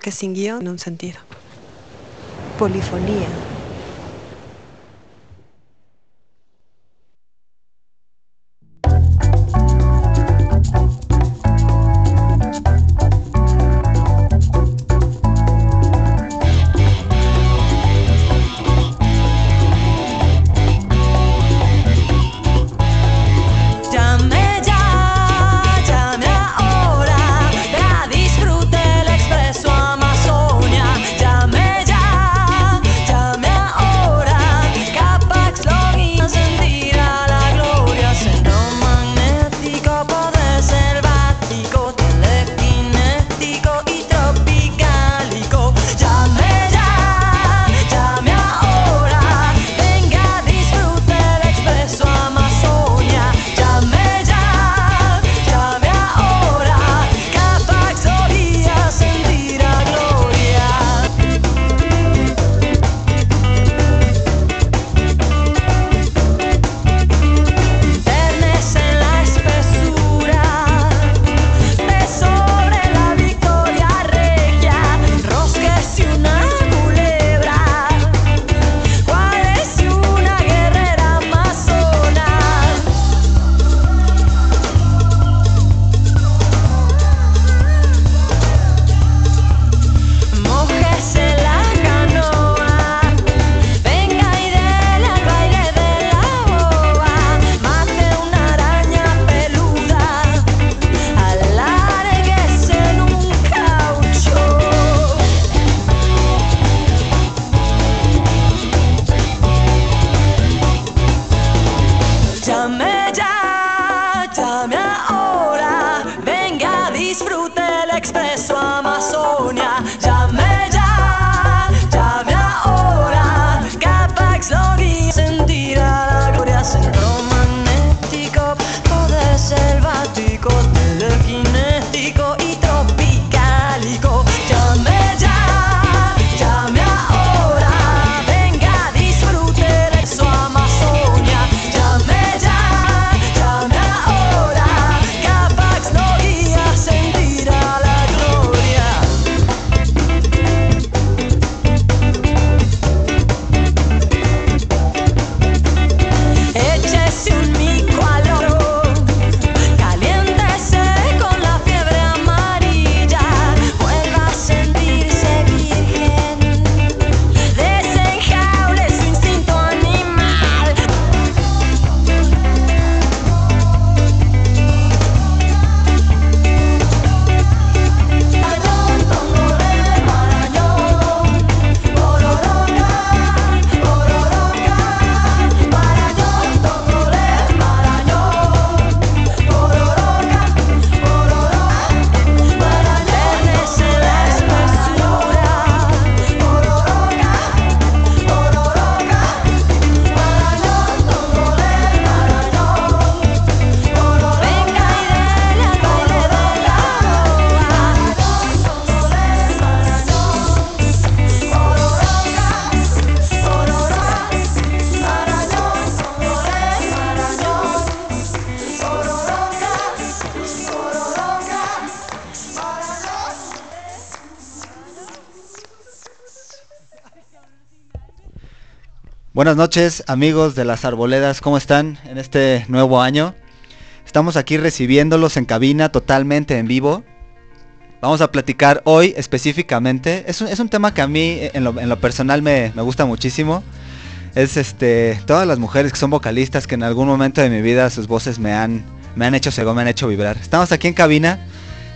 que sin en un sentido. Polifonía. Buenas noches amigos de las arboledas, ¿cómo están en este nuevo año? Estamos aquí recibiéndolos en cabina totalmente en vivo. Vamos a platicar hoy específicamente. Es un, es un tema que a mí en lo, en lo personal me, me, gusta muchísimo. Es este todas las mujeres que son vocalistas que en algún momento de mi vida sus voces me han, me han hecho cego, me han hecho vibrar. Estamos aquí en cabina.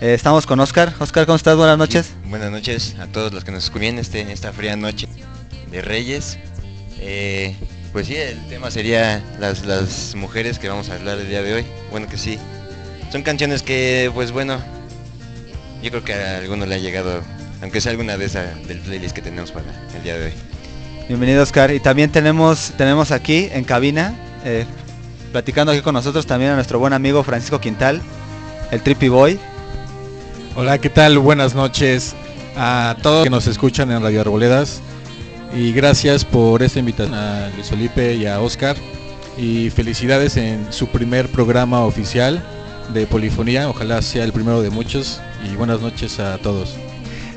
Eh, estamos con Oscar. Oscar, ¿cómo estás? Buenas noches. Buenas noches a todos los que nos escuchan este, en esta fría noche de Reyes. Eh, pues sí, el tema sería las, las mujeres que vamos a hablar el día de hoy. Bueno que sí. Son canciones que, pues bueno, yo creo que a alguno le ha llegado, aunque sea alguna de esas del playlist que tenemos para el día de hoy. Bienvenido Oscar. Y también tenemos, tenemos aquí en cabina, eh, platicando aquí con nosotros también a nuestro buen amigo Francisco Quintal, el Trippy Boy. Hola, ¿qué tal? Buenas noches a todos que nos escuchan en Radio Arboledas. Y gracias por esta invitación a Luis Felipe y a Oscar. Y felicidades en su primer programa oficial de polifonía. Ojalá sea el primero de muchos. Y buenas noches a todos.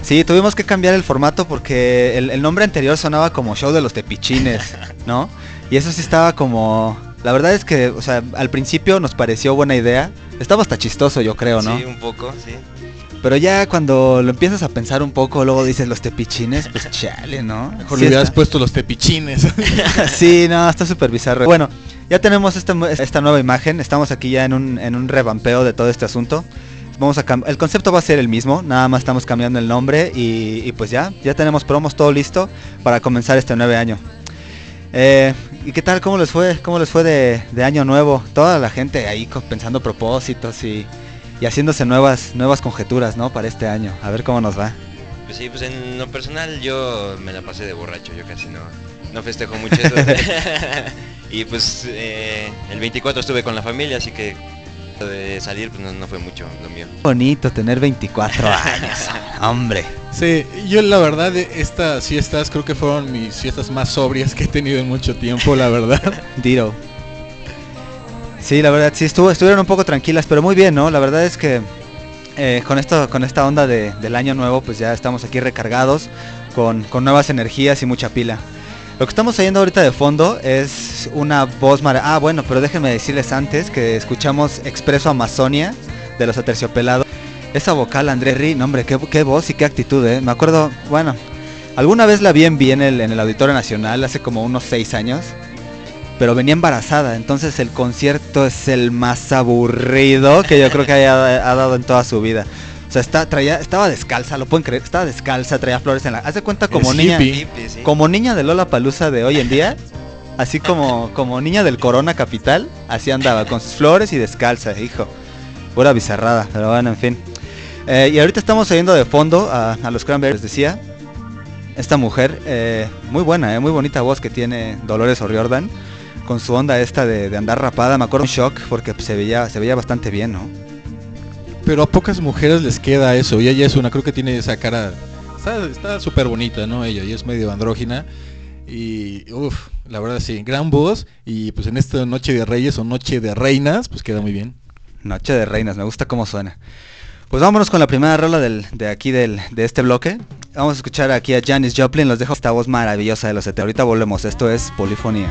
Sí, tuvimos que cambiar el formato porque el, el nombre anterior sonaba como show de los tepichines, ¿no? Y eso sí estaba como... La verdad es que, o sea, al principio nos pareció buena idea. Estaba hasta chistoso, yo creo, ¿no? Sí, un poco, sí. Pero ya cuando lo empiezas a pensar un poco, luego dices los tepichines, pues chale, ¿no? Mejor sí le hubieras puesto los tepichines. sí, no, está súper bizarro. Bueno, ya tenemos esta, esta nueva imagen, estamos aquí ya en un, en un revampeo de todo este asunto. Vamos a el concepto va a ser el mismo, nada más estamos cambiando el nombre y, y pues ya, ya tenemos promos todo listo para comenzar este nueve año. Eh, ¿Y qué tal? ¿Cómo les fue? ¿Cómo les fue de, de año nuevo? Toda la gente ahí pensando propósitos y, y haciéndose nuevas nuevas conjeturas, ¿no? Para este año. A ver cómo nos va. Pues sí, pues en lo personal yo me la pasé de borracho, yo casi no, no festejo mucho eso. y pues eh, el 24 estuve con la familia, así que de salir pues no, no, fue mucho lo mío. Bonito tener 24 años, hombre. Sí, yo la verdad estas fiestas creo que fueron mis fiestas más sobrias que he tenido en mucho tiempo, la verdad. Diro. Sí, la verdad, sí, estuvo, estuvieron un poco tranquilas, pero muy bien, ¿no? La verdad es que eh, con, esto, con esta onda de, del año nuevo, pues ya estamos aquí recargados, con, con, nuevas energías y mucha pila. Lo que estamos oyendo ahorita de fondo es una voz mar Ah, bueno, pero déjenme decirles antes que escuchamos Expreso Amazonia de los Aterciopelados. Esa vocal, Andrés Ri, no, hombre, qué, qué, voz y qué actitud, ¿eh? Me acuerdo, bueno, alguna vez la vi en, en, el, en el Auditorio Nacional hace como unos seis años pero venía embarazada, entonces el concierto es el más aburrido que yo creo que haya ha dado en toda su vida. O sea, está, traía, estaba descalza, lo pueden creer, estaba descalza, traía flores en la... Haz de cuenta como Es niña, hippie. sí. como niña de Lola Palusa de hoy en día, así como, como niña del Corona Capital, así andaba, con sus flores y descalza, hijo. Pura bizarrada, pero bueno, en fin. Eh, y ahorita estamos oyendo de fondo a, a los Cranberries, decía, esta mujer, eh, muy buena, eh, muy bonita voz que tiene Dolores O'Riordan con su onda esta de, de, andar rapada, me acuerdo un shock porque se veía, se veía bastante bien, ¿no? Pero a pocas mujeres les queda eso, y ella es una, creo que tiene esa cara, está súper bonita, ¿no? Ella, y es medio andrógina, y uff, la verdad sí, gran voz, y pues en esta noche de reyes o noche de reinas, pues queda muy bien. Noche de reinas, me gusta cómo suena. Pues vámonos con la primera rola del, de aquí del, de este bloque. Vamos a escuchar aquí a Janis Joplin, los dejo esta voz maravillosa de los ET. Ahorita volvemos, esto es Polifonía.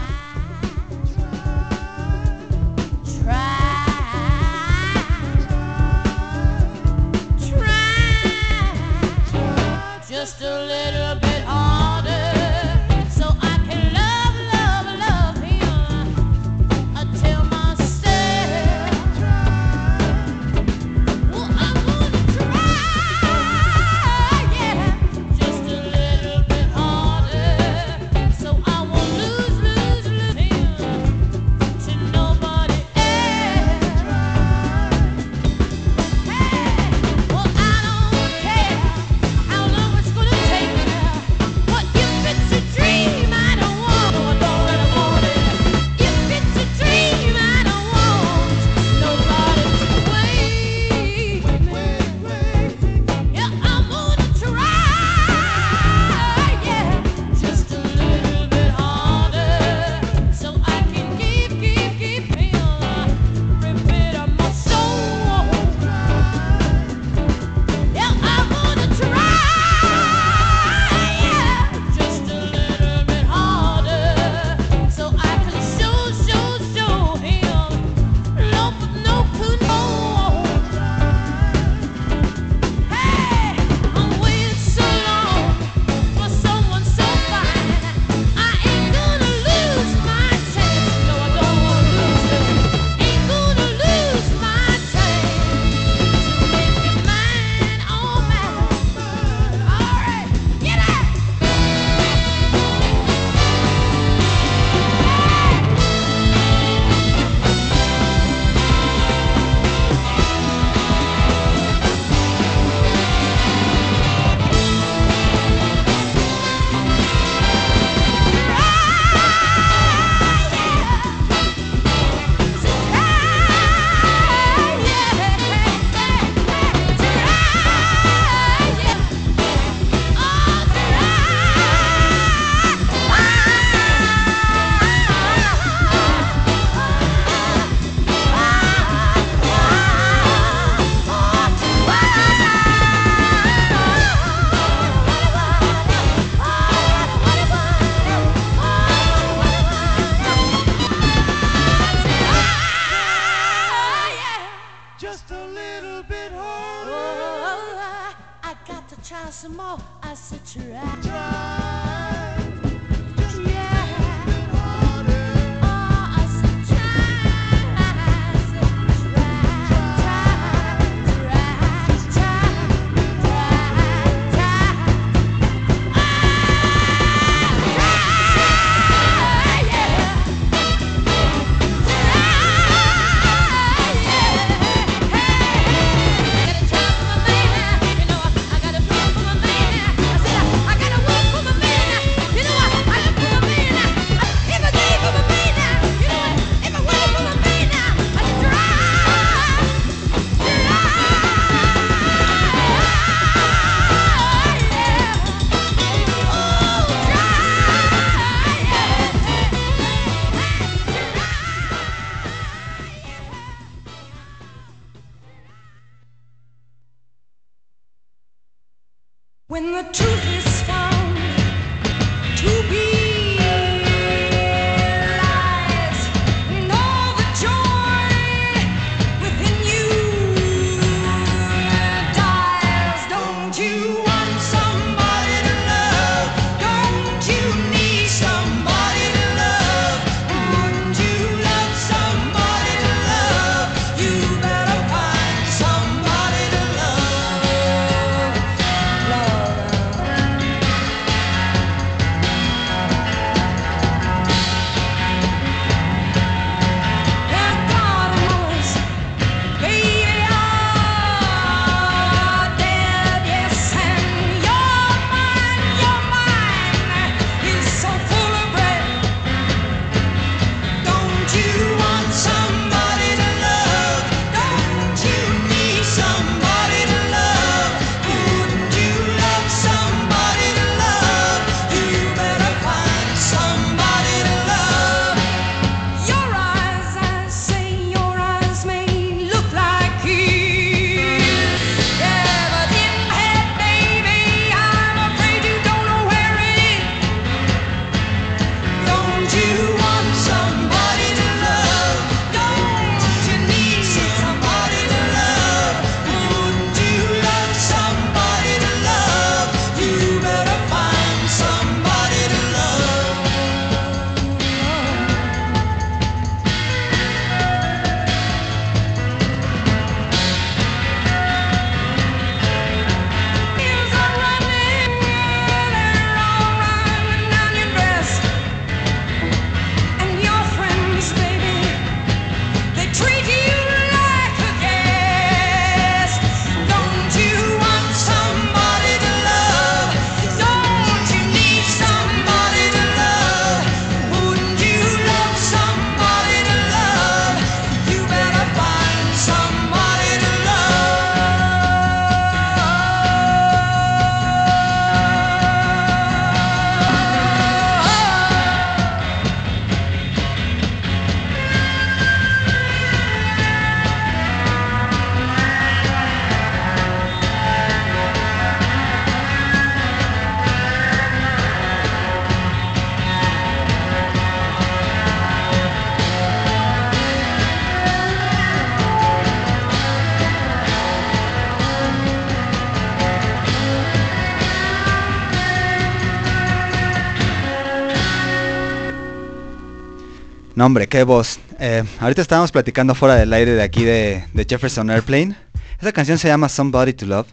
Hombre, qué voz. Eh, ahorita estábamos platicando fuera del aire de aquí de, de Jefferson Airplane. Esa canción se llama Somebody to Love.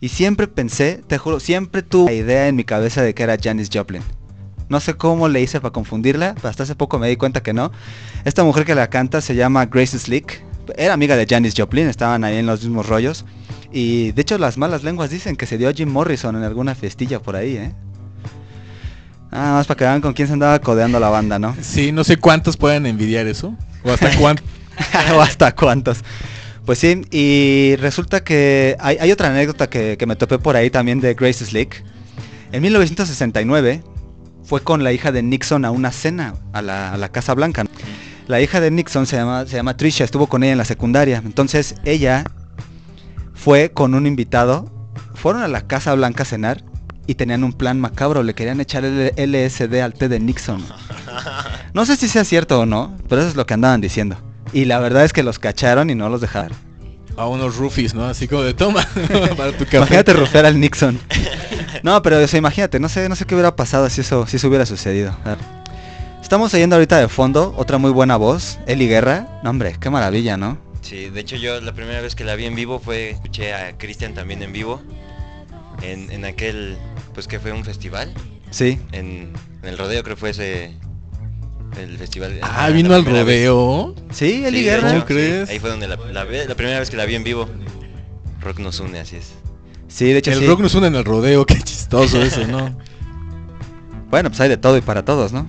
Y siempre pensé, te juro, siempre tuve la idea en mi cabeza de que era Janis Joplin. No sé cómo le hice para confundirla, pero hasta hace poco me di cuenta que no. Esta mujer que la canta se llama Grace Slick. Era amiga de Janis Joplin, estaban ahí en los mismos rollos. Y de hecho las malas lenguas dicen que se dio a Jim Morrison en alguna festilla por ahí, ¿eh? Nada más para que vean con quién se andaba codeando la banda, ¿no? Sí, no sé cuántos pueden envidiar eso. O hasta cuánto. o hasta cuántos. Pues sí, y resulta que hay, hay otra anécdota que, que me topé por ahí también de Grace Slick. En 1969 fue con la hija de Nixon a una cena a la, a la Casa Blanca. La hija de Nixon se llama, se llama Trisha, estuvo con ella en la secundaria. Entonces ella fue con un invitado, fueron a la Casa Blanca a cenar y tenían un plan macabro, le querían echar el LSD al té de Nixon. No sé si sea cierto o no, pero eso es lo que andaban diciendo. Y la verdad es que los cacharon y no los dejaron. A unos roofies, ¿no? Así como de toma para tu café. Imagínate rufear al Nixon. No, pero o sea, imagínate, no sé, no sé qué hubiera pasado si eso, si eso hubiera sucedido. A ver. Estamos oyendo ahorita de fondo otra muy buena voz, Eli Guerra. No, hombre, qué maravilla, ¿no? Sí, de hecho yo la primera vez que la vi en vivo fue, escuché a Cristian también en vivo, en, en aquel, pues que fue un festival, Sí. en, en el rodeo creo que fue ese, el festival. Ah, la- vino la al vez. rodeo. Sí, Eli Sí. ¿Cómo sí, crees? ahí fue donde la, la, ve- la primera vez que la vi en vivo. Rock nos une, así es. Sí, de hecho El sí. rock nos une en el rodeo, qué chistoso eso, ¿no? Bueno, pues hay de todo y para todos, ¿no?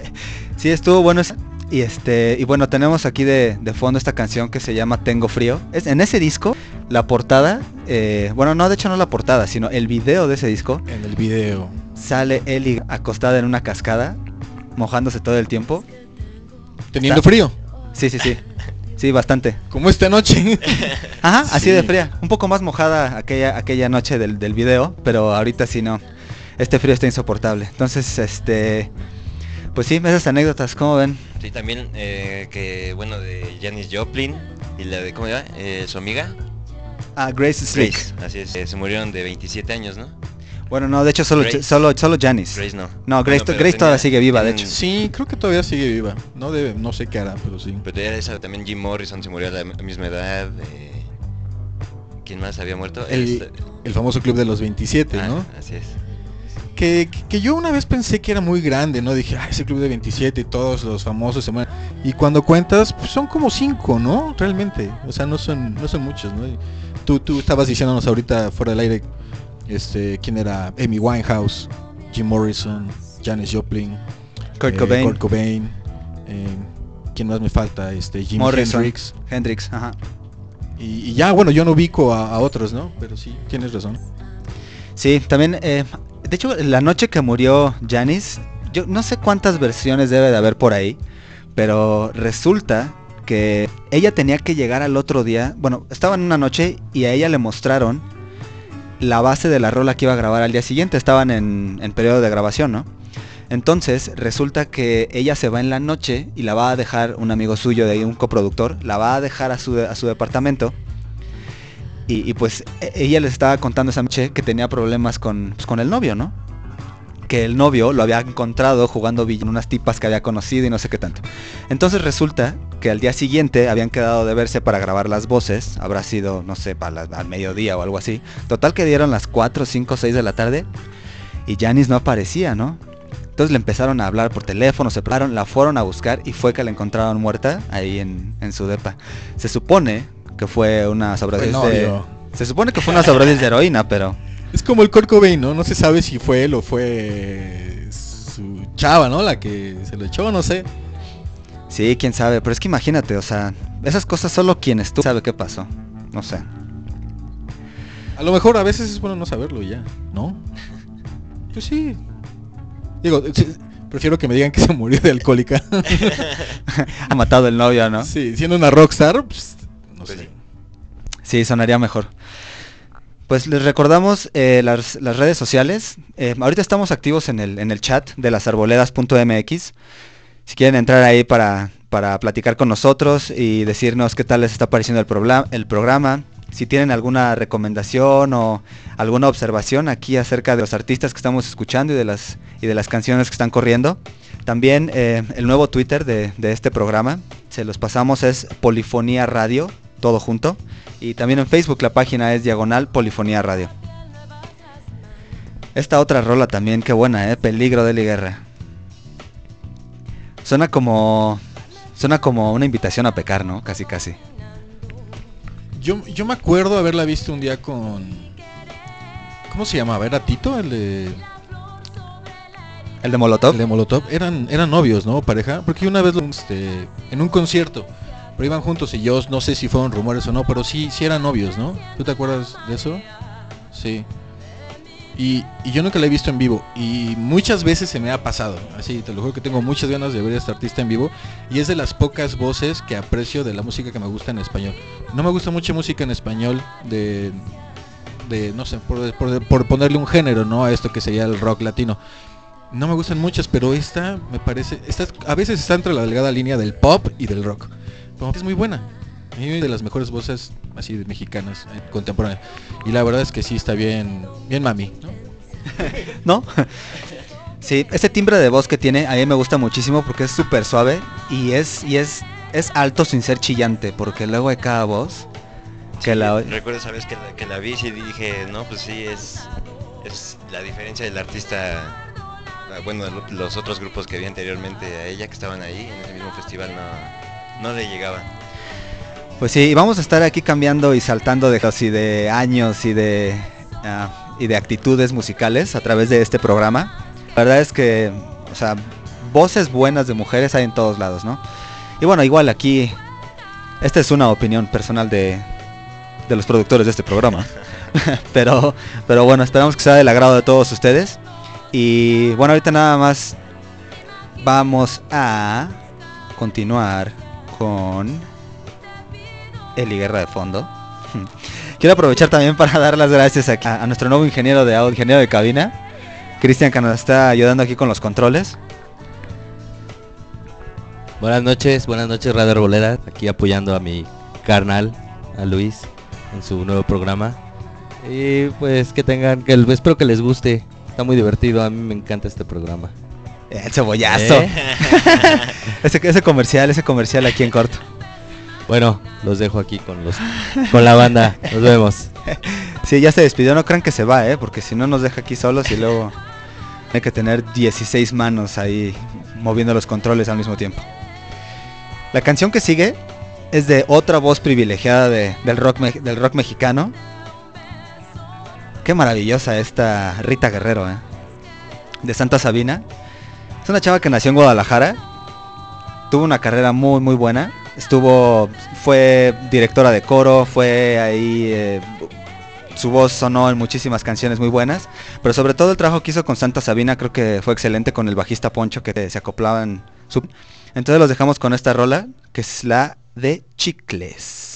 sí, estuvo bueno. esa- Y este, y bueno, tenemos aquí de, de fondo esta canción que se llama Tengo Frío. Es, en ese disco, la portada, eh, bueno, no, de hecho no la portada, sino el video de ese disco, En el video. sale Eli acostada en una cascada, mojándose todo el tiempo. Teniendo Está- frío. Sí, sí, sí. Sí, bastante. Como esta noche. Ajá, así Sí. de fría. Un poco más mojada aquella, aquella noche del, del video, pero ahorita sí no. Este frío está insoportable. Entonces, este... Pues sí, esas anécdotas, ¿cómo ven? Sí, también eh, que, bueno, de Janis Joplin y la de, ¿cómo se llama? Eh, su amiga. Ah, Grace Slick. Grace, así es. eh, se murieron de 27 años, ¿no? Bueno, no, de hecho solo, Grace. solo, solo Janis. Grace no. No, Grace, Bueno, Grace todavía sigue viva, de hecho. Sí, creo que todavía sigue viva. No debe, no sé qué hará, pero sí. Pero esa también Jim Morrison se murió a la misma edad. eh, ¿Quién más había muerto? El, Este- el famoso club de los 27, ah, ¿no? Así es. Que, que- yo una vez pensé que era muy grande, ¿no? Dije, ah, ese club de 27 y todos los famosos se mueren. Y cuando cuentas, pues son como cinco, ¿no? Realmente. O sea, no son, no son muchos, ¿no? Y Tú, tú estabas diciéndonos ahorita fuera del aire, este, quién era Amy Winehouse, Jim Morrison, Janis Joplin, Kurt eh, Cobain, Kurt Cobain, eh, ¿quién más me falta? Este, Jim Morrison, Hendrix. Hendrix, ajá. Y, y ya, bueno, yo no ubico a, a otros, ¿no? Pero sí, tienes razón. Sí, también, eh, de hecho, la noche que murió Janis, yo no sé cuántas versiones debe de haber por ahí, pero resulta que ella tenía que llegar al otro día, bueno, estaba en una noche y a ella le mostraron la base de la rola que iba a grabar al día siguiente, estaban en, periodo de grabación, ¿no? Entonces resulta que ella se va en la noche y la va a dejar un amigo suyo de un coproductor, la va a dejar a su, a su departamento y, y, pues e- ella les estaba contando esa noche que tenía problemas con, pues, con el novio, ¿no? Que el novio lo había encontrado jugando billar con unas tipas que había conocido y no sé qué tanto. Entonces resulta que al día siguiente habían quedado de verse para grabar las voces. Habrá sido, no sé, para la- al mediodía o algo así. Total que dieron las 4, 5, 6 de la tarde y Janis no aparecía, ¿no? Entonces le empezaron a hablar por teléfono, se pararon, la fueron a buscar y fue que la encontraron muerta ahí en, en su depa. Se supone que fue una sobredosis de... Se supone que fue una sobredosis de heroína, pero... Es como el Kurt Cobain, ¿no? No se sabe si fue él o fue su chava, ¿no? La que se lo echó, no sé. Sí, quién sabe, pero es que imagínate, o sea, esas cosas solo quien estuvo sabe qué pasó. No sé. A lo mejor a veces es bueno no saberlo ya, ¿no? Pues sí. Digo, prefiero que me digan que se murió de alcohólica. ha matado el novio, ¿no? Sí, siendo una rockstar, pues, no Pues sé. Sí, sonaría mejor. Pues les recordamos eh, las, las redes sociales. Eh, ahorita estamos activos en el, en el chat de lasarboledas.mx. Si quieren entrar ahí para, para platicar con nosotros y decirnos qué tal les está pareciendo el, el programa. Si tienen alguna recomendación o alguna observación aquí acerca de los artistas que estamos escuchando y de las, y de las canciones que están corriendo. También eh, el nuevo Twitter de, de este programa, se los pasamos, es Polifonía Radio, todo junto. Y también en Facebook la página es Diagonal Polifonía Radio. Esta otra rola también, qué buena, ¿eh? Peligro de la guerra. Suena como... Suena como una invitación a pecar, ¿no? Casi, casi. Yo, yo me acuerdo haberla visto un día con... ¿Cómo se llamaba? ¿Era Tito? El de, El de Molotov. el de Molotov. Eran, eran novios, ¿no? Pareja. Porque una vez lo, este, en un concierto. Pero iban juntos y yo no sé si fueron rumores o no, pero sí, sí eran novios, ¿no? ¿Tú te acuerdas de eso? Sí. Y, y yo nunca la he visto en vivo. Y muchas veces se me ha pasado. Así, te lo juro que tengo muchas ganas de ver a este artista en vivo. Y es de las pocas voces que aprecio de la música que me gusta en español. No me gusta mucha música en español de, de no sé, por, por- por ponerle un género, ¿no? A esto que sería el rock latino. No me gustan muchas, pero esta me parece, esta a veces está entre la delgada línea del pop y del rock. Pero es muy buena. De las mejores voces así de mexicanas eh, contemporáneas. Y la verdad es que sí está bien, bien mami, ¿no? ¿No? Sí, ese timbre de voz que tiene a mí me gusta muchísimo porque es súper suave y es y es es alto sin ser chillante, porque luego hay cada voz que la Recuerdo esa vez que la, que la vi y dije, no, pues sí, es, es la diferencia del artista, ah, bueno, lo- los otros grupos que vi anteriormente a ella que estaban ahí en ese mismo festival no, no le llegaban. Pues sí, vamos a estar aquí cambiando y saltando de y de años y de ah, y de actitudes musicales a través de este programa. La verdad es que, o sea, voces buenas de mujeres hay en todos lados, ¿no? Y bueno, igual aquí esta es una opinión personal de, de los productores de este programa. pero pero bueno, esperamos que sea del agrado de todos ustedes. Y bueno, ahorita nada más vamos a continuar con Eli Guerra de fondo. Quiero aprovechar también para dar las gracias aquí a, a nuestro nuevo ingeniero de audio, ingeniero de cabina, Cristian, que nos está ayudando aquí con los controles. Buenas noches, buenas noches Radio Arboleda, aquí apoyando a mi carnal, a Luis, en su nuevo programa. Y pues que tengan, que espero que les guste, está muy divertido, a mí me encanta este programa. El cebollazo. ¿Eh? ese, ese comercial, ese comercial aquí en corto. Bueno, los dejo aquí con los con la banda, nos vemos. Sí, ya se despidió, no crean que se va, ¿eh? Porque si no nos deja aquí solos y luego hay que tener 16 manos ahí moviendo los controles al mismo tiempo. La canción que sigue es de otra voz privilegiada de- del, rock, del rock mexicano. Qué maravillosa esta Rita Guerrero, ¿eh? De Santa Sabina. Es una chava que nació en Guadalajara. Tuvo una carrera muy, muy buena. Estuvo, fue directora de coro, fue ahí eh, su voz sonó en muchísimas canciones muy buenas, pero sobre todo el trabajo que hizo con Santa Sabina creo que fue excelente con el bajista Poncho que se acoplaban. Su... Entonces los dejamos con esta rola que es la de Chicles.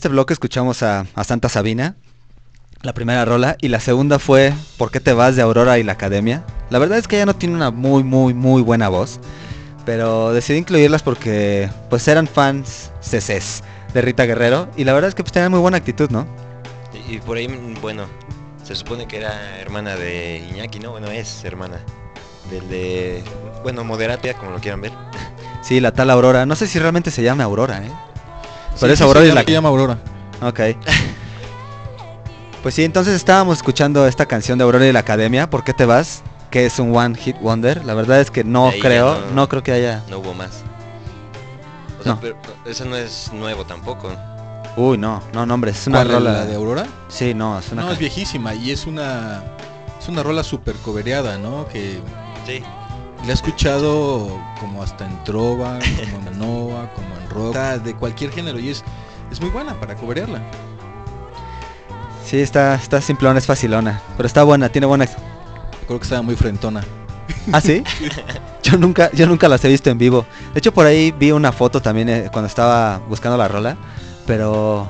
Este bloque escuchamos a, a Santa Sabina, la primera rola, y la segunda fue ¿Por qué te vas de Aurora y la Academia? La verdad es que ella no tiene una muy, muy, muy buena voz, pero decidí incluirlas porque pues eran fans CCs de Rita Guerrero, y la verdad es que pues tenían muy buena actitud, ¿no? Y, y por ahí, bueno, se supone que era hermana de Iñaki, ¿no? Bueno, es hermana del de, bueno, Moderatia, como lo quieran ver. Sí, la tal Aurora, no sé si realmente se llama Aurora, ¿eh? Sí, Pero es Aurora y la se llama Aurora. Ok. Pues sí, entonces estábamos escuchando esta canción de Aurora y la Academia, ¿Por qué te vas? Que es un One Hit Wonder. La verdad es que no ahí creo, no- no creo que haya... No hubo más. O sea, No. pero eso no es nuevo tampoco. Uy, no, no, no, hombre, es una ¿Cuál, rola... ¿La de Aurora? Sí, no, es una... No, es viejísima y es una es una rola super cobereada, ¿no? Que Sí. La he escuchado como hasta en trova, como en nova, como en rock, de cualquier género y es es muy buena para coberearla. Sí, está, está simplona, es facilona, pero está buena, tiene buena... Creo que estaba muy frentona. ¿Ah, sí? Yo nunca, yo nunca las he visto en vivo. De hecho, por ahí vi una foto también eh, cuando estaba buscando la rola, pero...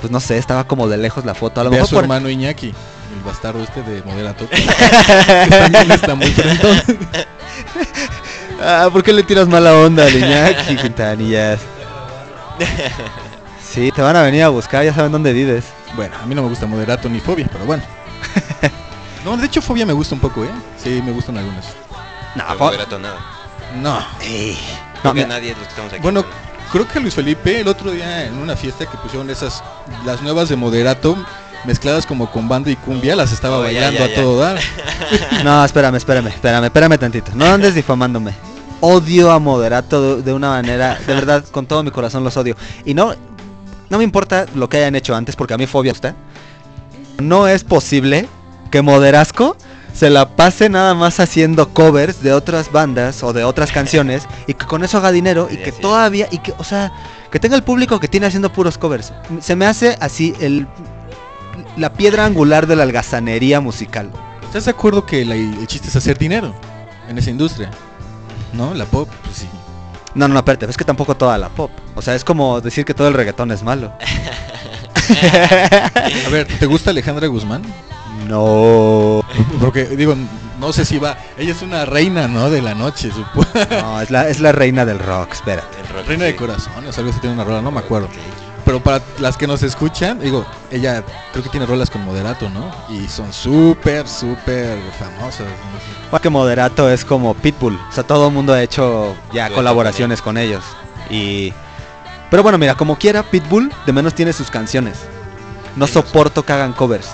Pues no sé, estaba como de lejos la foto. A lo Ve a mejor su por... hermano Iñaki, el bastardo este de Moderato. que también está muy frentón. Ah, ¿por qué le tiras mala onda al Iñaki, Quintanillas? Sí, te van a venir a buscar, ya saben dónde vives. Bueno, a mí no me gusta Moderato ni Fobia, pero bueno. No, de hecho Fobia me gusta un poco, ¿eh? Sí, me gustan algunas. No, pero Moderato nada. No. no, Creo que mira, nadie los que estamos aquí. Bueno, creo que Luis Felipe el otro día en una fiesta que pusieron esas, las nuevas de Moderato, mezcladas como con banda y cumbia, las estaba Oh, ya, bailando ya, a ya. todo dar. no, espérame, espérame, espérame, espérame tantito. No andes difamándome. Odio a Moderato de, una manera, de verdad, con todo mi corazón los odio. Y no, no me importa lo que hayan hecho antes, porque a mí fobia está. No es posible que Moderasco se la pase nada más haciendo covers de otras bandas o de otras canciones y que con eso haga dinero y que todavía, y que, o sea, que tenga el público que tiene haciendo puros covers. Se me hace así el la piedra angular de la algazanería musical. ¿Estás de acuerdo que la- el chiste es hacer dinero en esa industria? ¿No? La pop, pues sí. No, no, no, espérate, es que tampoco toda la pop. O sea, es como decir que todo el reggaetón es malo. A ver, ¿te gusta Alejandra Guzmán? no. Porque digo, no sé si va. Ella es una reina, ¿no? De la noche, supongo. No, es la, es la reina del rock, rock, Reina sí. de corazones, algo así tiene una rola, no me acuerdo. Pero para las que nos escuchan, digo, ella creo que tiene rolas con moderato, ¿no? Y son súper, súper famosas. ¿no? Que Moderato es como Pitbull. O sea, todo el mundo ha hecho ya colaboraciones con ellos. Y. Pero bueno, mira, como quiera, Pitbull de menos tiene sus canciones. No soporto que hagan covers.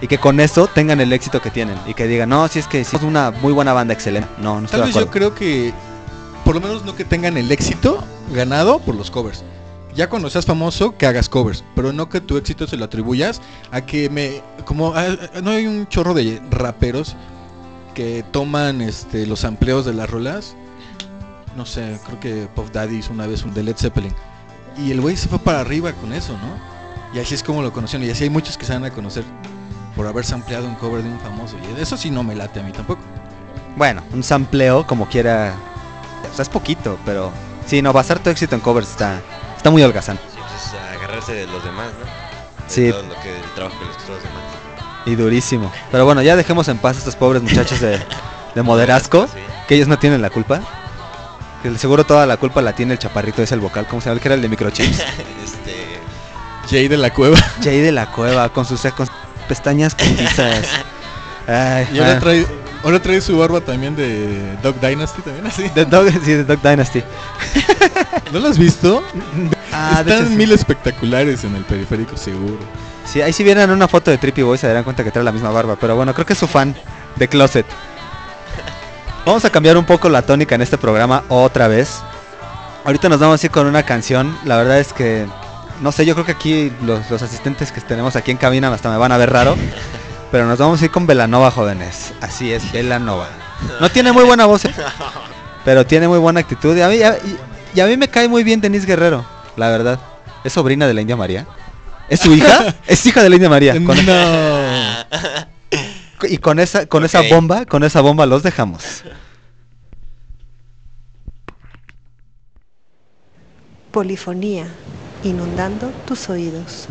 Y que con eso tengan el éxito que tienen. Y que digan, no, si es que somos una muy buena banda, excelente. No, no estoy Tal de vez yo creo que, por lo menos no que tengan el éxito ganado por los covers. Ya cuando seas famoso, que hagas covers, pero no que tu éxito se lo atribuyas a que me... Como no hay un chorro de raperos que toman este los amplios de las rolas. No sé, creo que Puff Daddy hizo una vez un de Led Zeppelin. Y el güey se fue para arriba con eso, ¿no? Y así es como lo conocieron. Y así hay muchos que se van a conocer por haberse ampliado un cover de un famoso. Y eso sí no me late a mí tampoco. Bueno, un sampleo como quiera. O sea, es poquito, pero. Sí, no, basar tu éxito en covers está, está muy holgazán. Sí, pues es agarrarse de los demás, ¿no? De Sí. Todo lo que, el trabajo que les costó a los demás. Y durísimo. Pero bueno, ya dejemos en paz a estos pobres muchachos de, de Moderasco, Sí. que ellos no tienen la culpa. Que seguro toda la culpa la tiene el chaparrito, es el vocal, ¿cómo se llama? El que era el de microchips. este. Jay de la Cueva. Jay de la cueva, con sus, con sus pestañas postizas. Ay, Y ahora ah, trae Ahora trae su barba también de Dog Dynasty también así. De Dog, sí, de Dog Dynasty. ¿No lo has visto? Ah, Están hecho, sí. mil espectaculares en el periférico seguro. Sí, ahí si vieran una foto de Trippy Boy se darán cuenta que trae la misma barba. Pero bueno, creo que es su fan de Closet. Vamos a cambiar un poco la tónica en este programa otra vez. Ahorita nos vamos a ir con una canción. La verdad es que, no sé, yo creo que aquí los, los asistentes que tenemos aquí en cabina hasta me van a ver raro. Pero nos vamos a ir con Velanova, jóvenes. Así es, Velanova. No tiene muy buena voz, ¿eh? pero tiene muy buena actitud. Y a, mí, y a- y a mí me cae muy bien Denise Guerrero, la verdad. ¿Es sobrina de la India María? ¿Es su hija? es hija de la India María. Con- No. y con esa, con esa bomba, con esa bomba los dejamos. Polifonía, inundando tus oídos.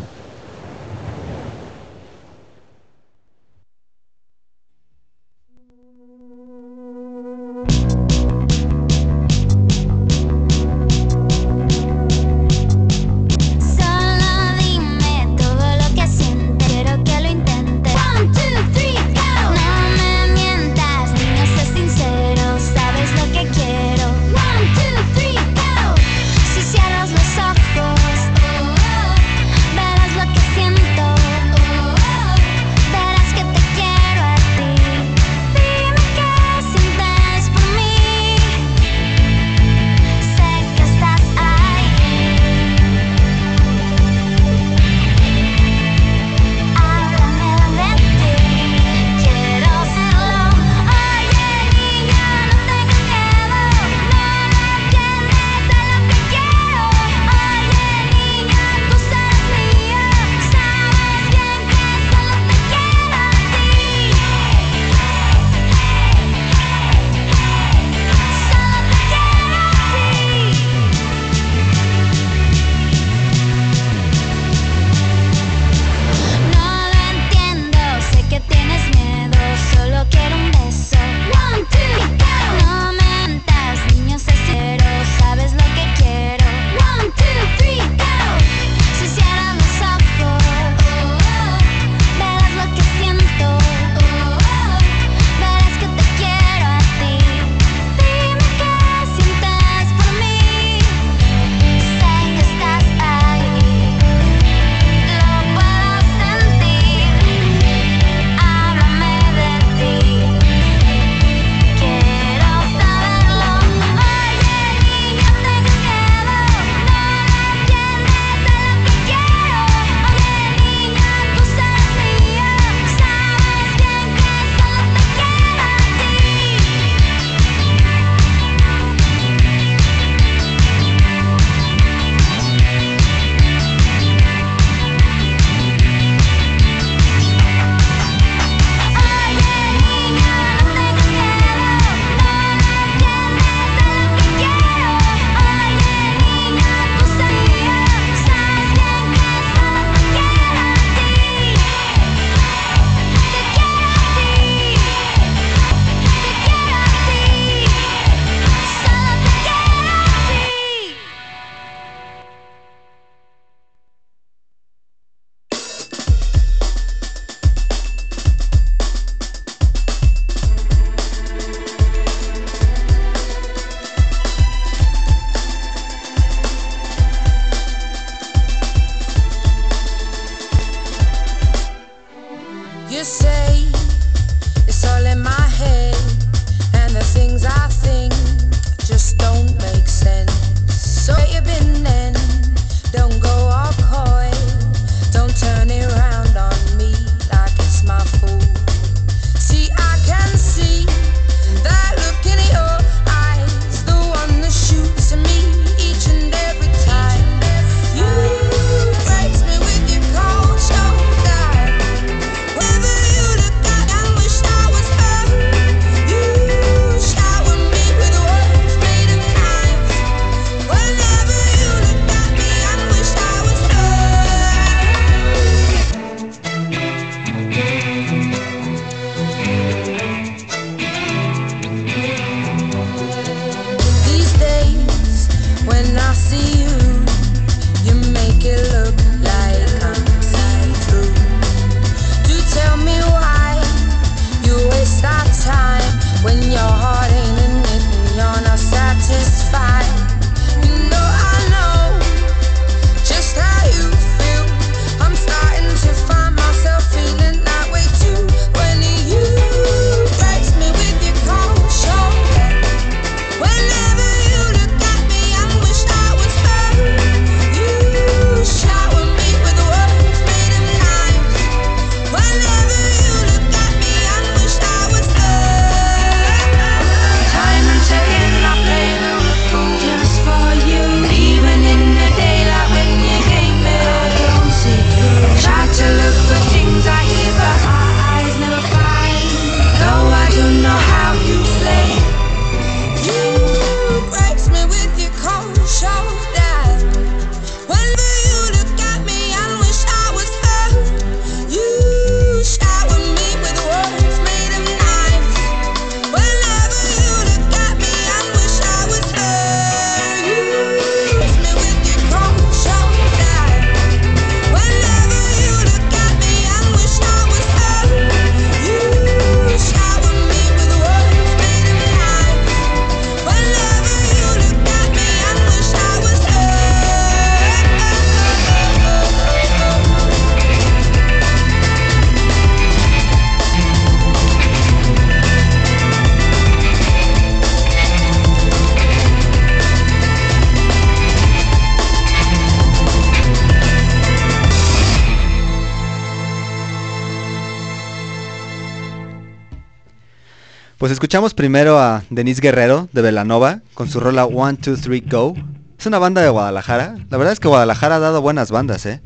Pues escuchamos primero a Denise Guerrero de Velanova con su rola One, Two, Three, Go. Es una banda de Guadalajara. La verdad es que Guadalajara ha dado buenas bandas, ¿eh?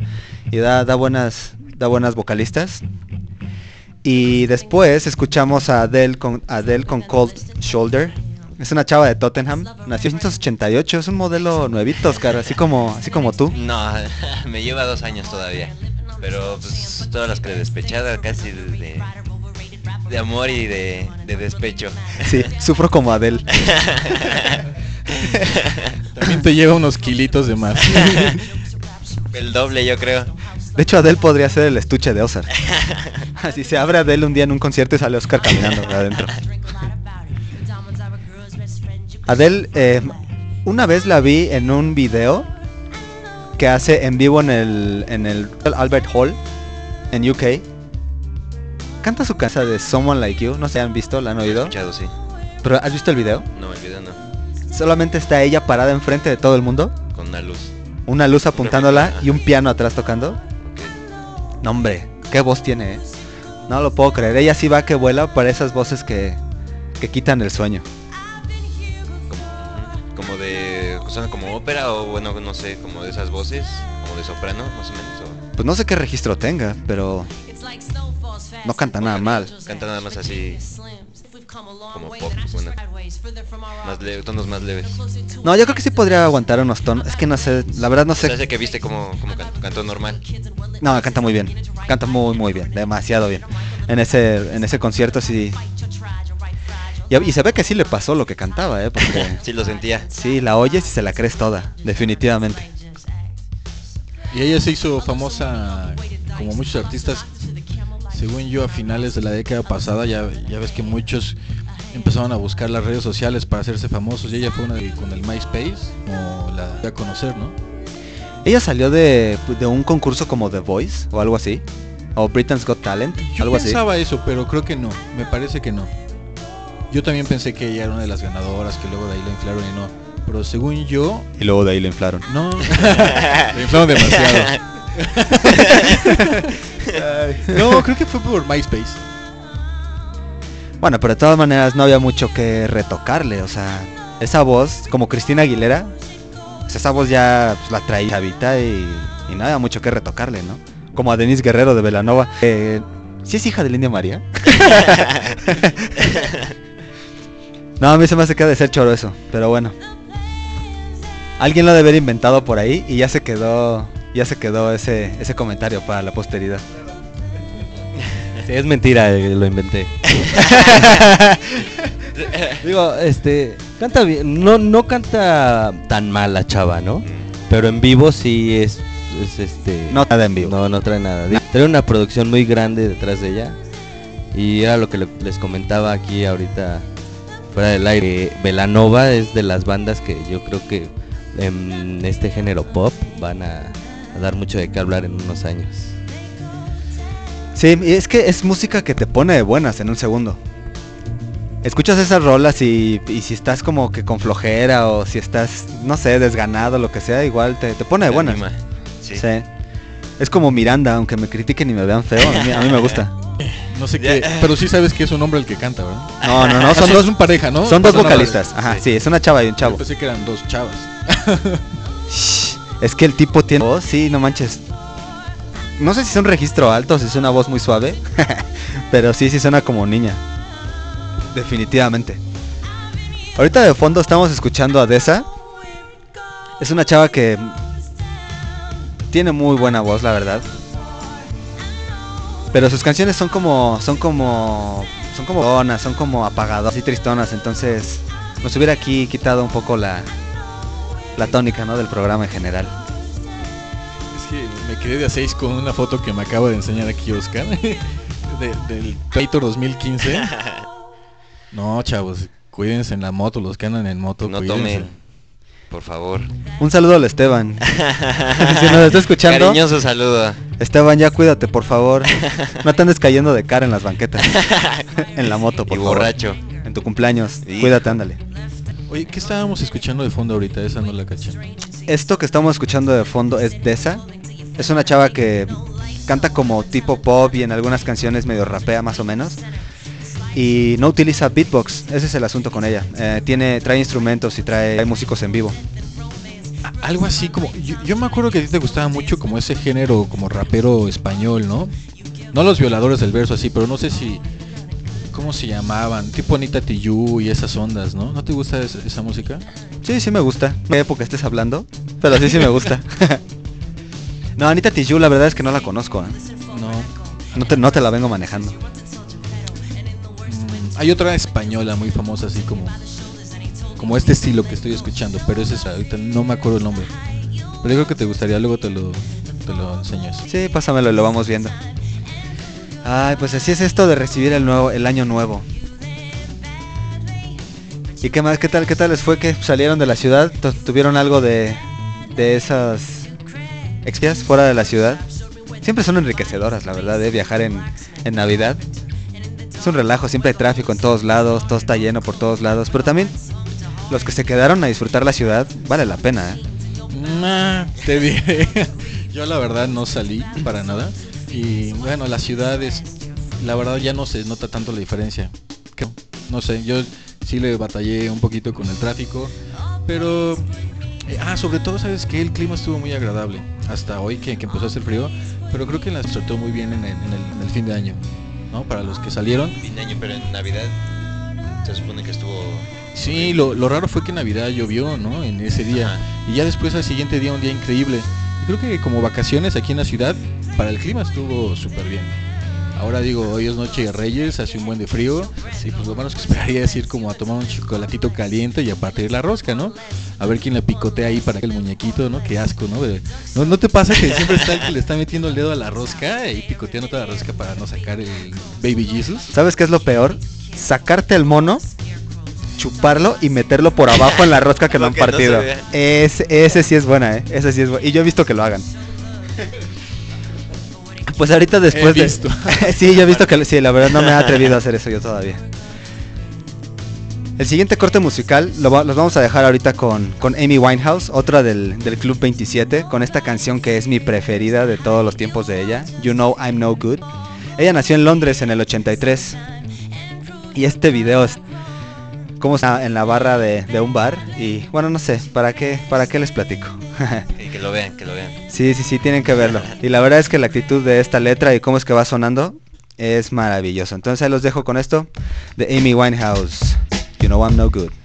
Y da, buenas, da buenas vocalistas. Y después escuchamos a Adele con, Adele con Cold Shoulder. Es una chava de Tottenham. Nació en 1988. Es un modelo nuevito, Oscar. Así como, así como tú. No, me lleva dos años todavía. Pero pues todas las que despechada casi de, de, amor y de, de despecho. Sí, sufro como Adele. También te lleva unos kilitos de más. El doble yo creo. De hecho, Adele podría ser el estuche de Oscar. Así se abre Adele un día en un concierto y sale Oscar caminando de adentro. Adele, eh, una vez la vi en un video que hace en vivo en el, en el Albert Hall en UK. Canta su casa de Someone Like You, no sé, ¿han visto? ¿La han oído? Escuchado, sí. ¿Pero has visto el video? No, el video no. Solamente está ella parada enfrente de todo el mundo, Con una luz. una luz apuntándola y un piano atrás tocando. Ok. No, hombre, qué voz tiene, ¿eh? No lo puedo creer. Ella sí va que vuela para esas voces que, que quitan el sueño. Como, de. Suena como ópera o bueno, no sé, como de esas voces. Como de soprano, más o menos. o- Pues no sé qué registro tenga, pero no canta nada mal. Canta nada más así. Como pop, bueno. Más leve, tonos más leves. No, yo creo que sí podría aguantar unos tonos. Es que no sé, la verdad no sé. ese que viste como, como can- cantó normal. No, canta muy bien. Canta muy, muy bien. Demasiado bien. En ese, en ese concierto sí. Y, y se ve que sí le pasó lo que cantaba, ¿eh? Porque Sí lo sentía. sí, la oyes y se la crees toda. Definitivamente. Y ella se hizo famosa como muchos artistas, según yo, a finales de la década pasada. Ya, ya ves que muchos empezaron a buscar las redes sociales para hacerse famosos y ella fue una de, con el MySpace, como la dio a conocer, ¿no? Ella salió de, de un concurso como The Voice o algo así. O Britain's Got Talent, Yo algo así. pensaba eso, pero creo que no. Me parece que no. Yo también pensé que ella era una de las ganadoras, que luego de ahí la inflaron y no. Pero según yo, Y luego de ahí lo inflaron. no. la inflaron demasiado. No, creo que fue por MySpace. Bueno, pero de todas maneras no había mucho que retocarle, o sea, esa voz, como Cristina Aguilera, pues esa voz ya pues, la traía Javita y, y no había mucho que retocarle, ¿no? Como a Denise Guerrero de Velanova. Eh, ¿Sí es hija de la India María? no, a mí se me hace que ha de ser choro eso, pero bueno. Alguien lo debe haber inventado por ahí y ya se quedó, ya se quedó ese, ese comentario para la posteridad. Sí, es mentira, eh, lo inventé. Digo, este, canta bien, no, no canta tan mal la chava, ¿no? Pero en vivo sí es, es este... No nada en vivo. No, no trae nada. Di- Trae una producción muy grande detrás de ella. Y era lo que le- les comentaba aquí ahorita fuera del aire. Velanova es de las bandas que yo creo que en este género pop van a, a dar mucho de qué hablar en unos años. Sí, y es que es música que te pone de buenas en un segundo. Escuchas esas rolas y, y si estás como que con flojera o si estás, no sé, desganado, lo que sea, igual te, te pone de buenas. Sí. Sí. Es como Miranda, aunque me critiquen y me vean feo, a mí, a mí me gusta. No sé qué, pero sí sabes que es un hombre el que canta, ¿verdad? No, no, no, son dos, es un pareja, ¿no? son dos vocalistas. Ajá, sí, es una chava y un Yo chavo. pensé que eran dos chavas. Es que el tipo tiene voz, sí, no manches. No sé si es un registro alto, si es una voz muy suave, pero sí, sí suena como niña. Definitivamente. Ahorita de fondo estamos escuchando a Dessa. Es una chava que tiene muy buena voz, la verdad. Pero sus canciones son como son como son como donas, son como apagadas y tristonas, entonces nos hubiera aquí quitado un poco la la tónica, ¿no? del programa en general. Es que me quedé de a seis con una foto que me acaba de enseñar aquí Oscar. de- del Tator 2015. No, chavos, cuídense en la moto, los que andan en moto, No cuídense. tomen, por favor. Un saludo al Esteban. si nos está escuchando, Cariñoso saludo. Esteban, ya cuídate, por favor. No te andes cayendo de cara en las banquetas. en la moto, por y favor. borracho. En tu cumpleaños. Hijo. Cuídate, ándale. Oye, ¿qué estábamos escuchando de fondo ahorita? Esa no la caché. Esto que estamos escuchando de fondo es Dessa. Es una chava que canta como tipo pop y en algunas canciones medio rapea más o menos. y no utiliza beatbox. Ese es el asunto con ella. Eh, tiene, trae instrumentos y trae, músicos en vivo. Algo así como. Yo, yo me acuerdo que a ti te gustaba mucho como ese género como rapero español, ¿no? No los violadores del verso así, pero no sé si. ¿Cómo se llamaban? Tipo Anita Tijoux y esas ondas, ¿no? ¿No te gusta esa, esa música? Sí, sí me gusta. ¿Qué época estés hablando? Pero sí, sí me gusta. no, Anita Tijoux la verdad es que no la conozco. ¿eh? No. No, te, no te la vengo manejando. Mm, hay otra española muy famosa así como. Como este estilo que estoy escuchando, pero es esa, ahorita no me acuerdo el nombre. Pero yo creo que te gustaría, luego te lo, te lo enseño. eso. Sí, pásamelo y lo vamos viendo. Ay, pues así es esto de recibir el nuevo, el año nuevo. ¿Y qué más? ¿Qué tal? ¿Qué tal les fue que salieron de la ciudad? Tu- ¿Tuvieron algo de, de esas expias fuera de la ciudad? Siempre son enriquecedoras, la verdad, de viajar en, en Navidad. Es un relajo, siempre hay tráfico en todos lados, todo está lleno por todos lados. Pero también los que se quedaron a disfrutar la ciudad, vale la pena, ¿eh? Nah, te diré. Yo la verdad no salí para nada. Y bueno, la ciudad es. La verdad ya no se nota tanto la diferencia. No sé, yo sí le batallé un poquito con el tráfico. Pero. eh, ah, sobre todo, sabes que el clima estuvo muy agradable. Hasta hoy que, que empezó a hacer frío. Pero creo que la trató muy bien en el, en el- en el fin de año. ¿No? Para los que salieron. Fin de año, pero en Navidad se supone que estuvo. Sí, lo, lo raro fue que en Navidad llovió, ¿no? En ese día. Ajá. Y ya después al siguiente día un día increíble. Creo que como vacaciones aquí en la ciudad, para el clima estuvo súper bien. Ahora digo, hoy es noche de Reyes, hace un buen de frío. Y pues lo menos que esperaría es ir como a tomar un chocolatito caliente y a partir la rosca, ¿no? A ver quién le picotea ahí para que el muñequito, ¿no? Qué asco, ¿no? ¿no? ¿No te pasa que siempre está el que le está metiendo el dedo a la rosca y picoteando toda la rosca para no sacar el Baby Jesus? ¿Sabes qué es lo peor? Sacarte el mono, chuparlo y meterlo por abajo en la rosca que Lo no han no partido. vea. ese, ese sí es buena, ¿eh? Ese sí es buena. Y yo he visto que lo hagan. Pues ahorita después He de... visto. sí, yo he visto que... Sí, la verdad no me he atrevido a hacer eso yo todavía. El siguiente corte musical lo va- los vamos a dejar ahorita con, con Amy Winehouse, otra del, del Club 27, con esta canción que es mi preferida de todos los tiempos de ella, You Know I'm No Good. Ella nació en Londres en el 83 y este video es como está en la barra de, de un bar y bueno, no sé, ¿para qué, para qué les platico? Que, que lo vean, que lo vean. sí, sí, sí, tienen que verlo. Y la verdad es que la actitud de esta letra y cómo es que va sonando es maravilloso. Entonces ahí los dejo con esto de Amy Winehouse. You know I'm no good.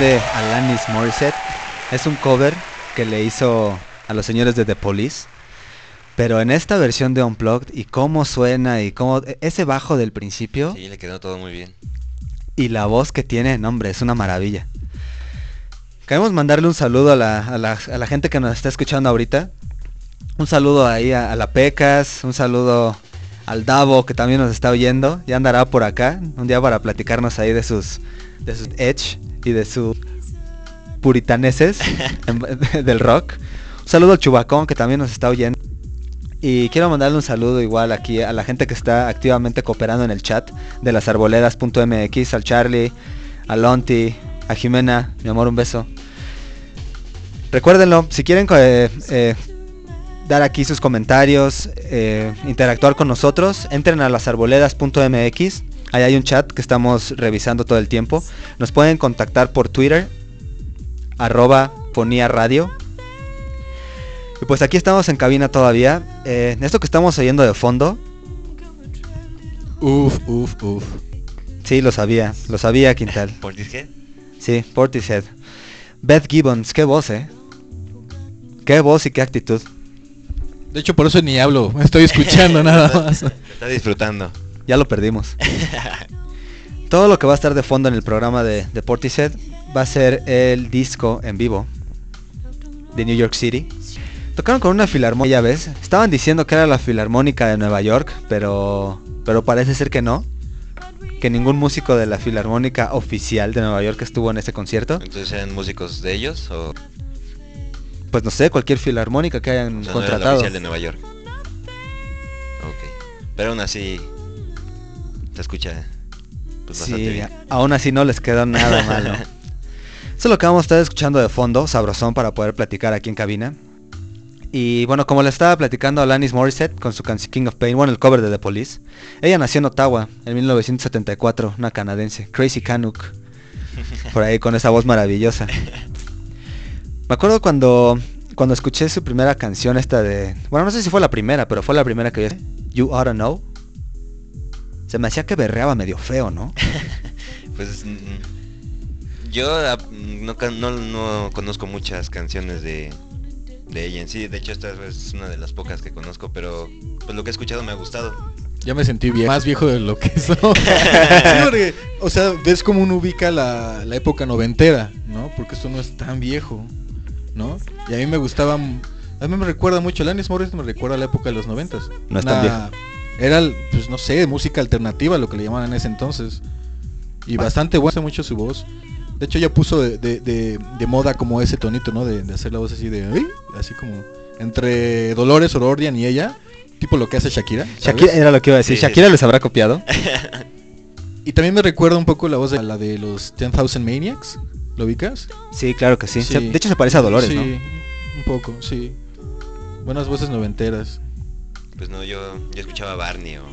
De Alanis Morissette es un cover que le hizo a los señores de The Police. Pero en esta versión de Unplugged y cómo suena y cómo e- ese bajo del principio Sí, le quedó todo muy bien. y la voz que tiene, no, hombre, es una maravilla. Queremos mandarle un saludo a la, a la- a la gente que nos está escuchando ahorita. Un saludo ahí a, a la Pecas, un saludo al Davo que también nos está oyendo. Ya andará por acá, un día para platicarnos ahí de sus, de sus edge y de sus puritaneses del rock. Un saludo al Chubacón que también nos está oyendo. Y quiero mandarle un saludo igual aquí a la gente que está activamente cooperando en el chat de las arboledas.mx, al Charlie, a Lonti, a Jimena, mi amor, un beso. Recuérdenlo, si quieren eh, eh, dar aquí sus comentarios, eh, interactuar con nosotros, entren a lasarboledas.mx. Ahí hay un chat que estamos revisando todo el tiempo. Nos pueden contactar por Twitter, arroba ponía radio. Y pues aquí estamos en cabina todavía. Eh, esto que estamos oyendo de fondo, Uf, uf, uf. sí, lo sabía, lo sabía Quintal. ¿Portishead? Sí, Portishead. Beth Gibbons, qué voz, eh. Qué voz y qué actitud. De hecho, por eso ni hablo. Estoy escuchando nada más. Está disfrutando. Ya lo perdimos. Todo lo que va a estar de fondo en el programa de, de Portishead va a ser el disco en vivo de New York City. Tocaron con una filarmónica, ya ves. Estaban diciendo que era la filarmónica de Nueva York, pero pero parece ser que no. Que ningún músico de la filarmónica oficial de Nueva York estuvo en ese concierto. Entonces eran músicos de ellos o, o Pues no sé, cualquier filarmónica que hayan sea, no era la contratado. oficial de Nueva York. Ok. Pero aún así se escucha pues, bastante Sí, bien. aún así no les quedó nada malo. Eso es lo que vamos a estar escuchando de fondo, sabrosón para poder platicar aquí en cabina. Y bueno, como le estaba platicando a Alanis Morissette con su canción King of Pain, bueno, el cover de The Police. Ella nació en Ottawa en 1974, una canadiense, Crazy Canuck. Por ahí con esa voz maravillosa. Me acuerdo cuando cuando escuché su primera canción esta de, bueno, no sé si fue la primera, pero fue la primera que yo You Oughta Know. Se me hacía que berreaba medio feo, ¿no? Pues mm, yo ah, no, ca- no, no conozco muchas canciones de, de ella en sí. De hecho, esta es una de las pocas que conozco, pero pues lo que he escuchado me ha gustado. Ya me sentí bien, más viejo de lo que soy. Sí, porque, o sea, ves como uno ubica la, la época noventera, ¿no? Porque esto no es tan viejo, ¿no? Y a mí me gustaba, a mí me recuerda mucho, Alanis Morris me recuerda a la época de los noventas. No es tan Una- Era, pues no sé, música alternativa, lo que le llamaban en ese entonces. Y bastante buena mucho su voz. De hecho, ella puso de, de- de- de moda como ese tonito, ¿no? De, de hacer la voz así de... "Ay", Así como entre Dolores Orordian y ella. Tipo lo que hace Shakira. ¿sabes? Shakira era lo que iba a decir. Sí, Shakira sí. les habrá copiado. Y también me recuerda un poco la voz de la de los 10,000 Maniacs. ¿Lo ubicas? Sí, claro que sí. Sí. De hecho se parece a Dolores, sí, ¿no? un poco, sí. Buenas voces noventeras. Pues no, yo, yo escuchaba Barney o,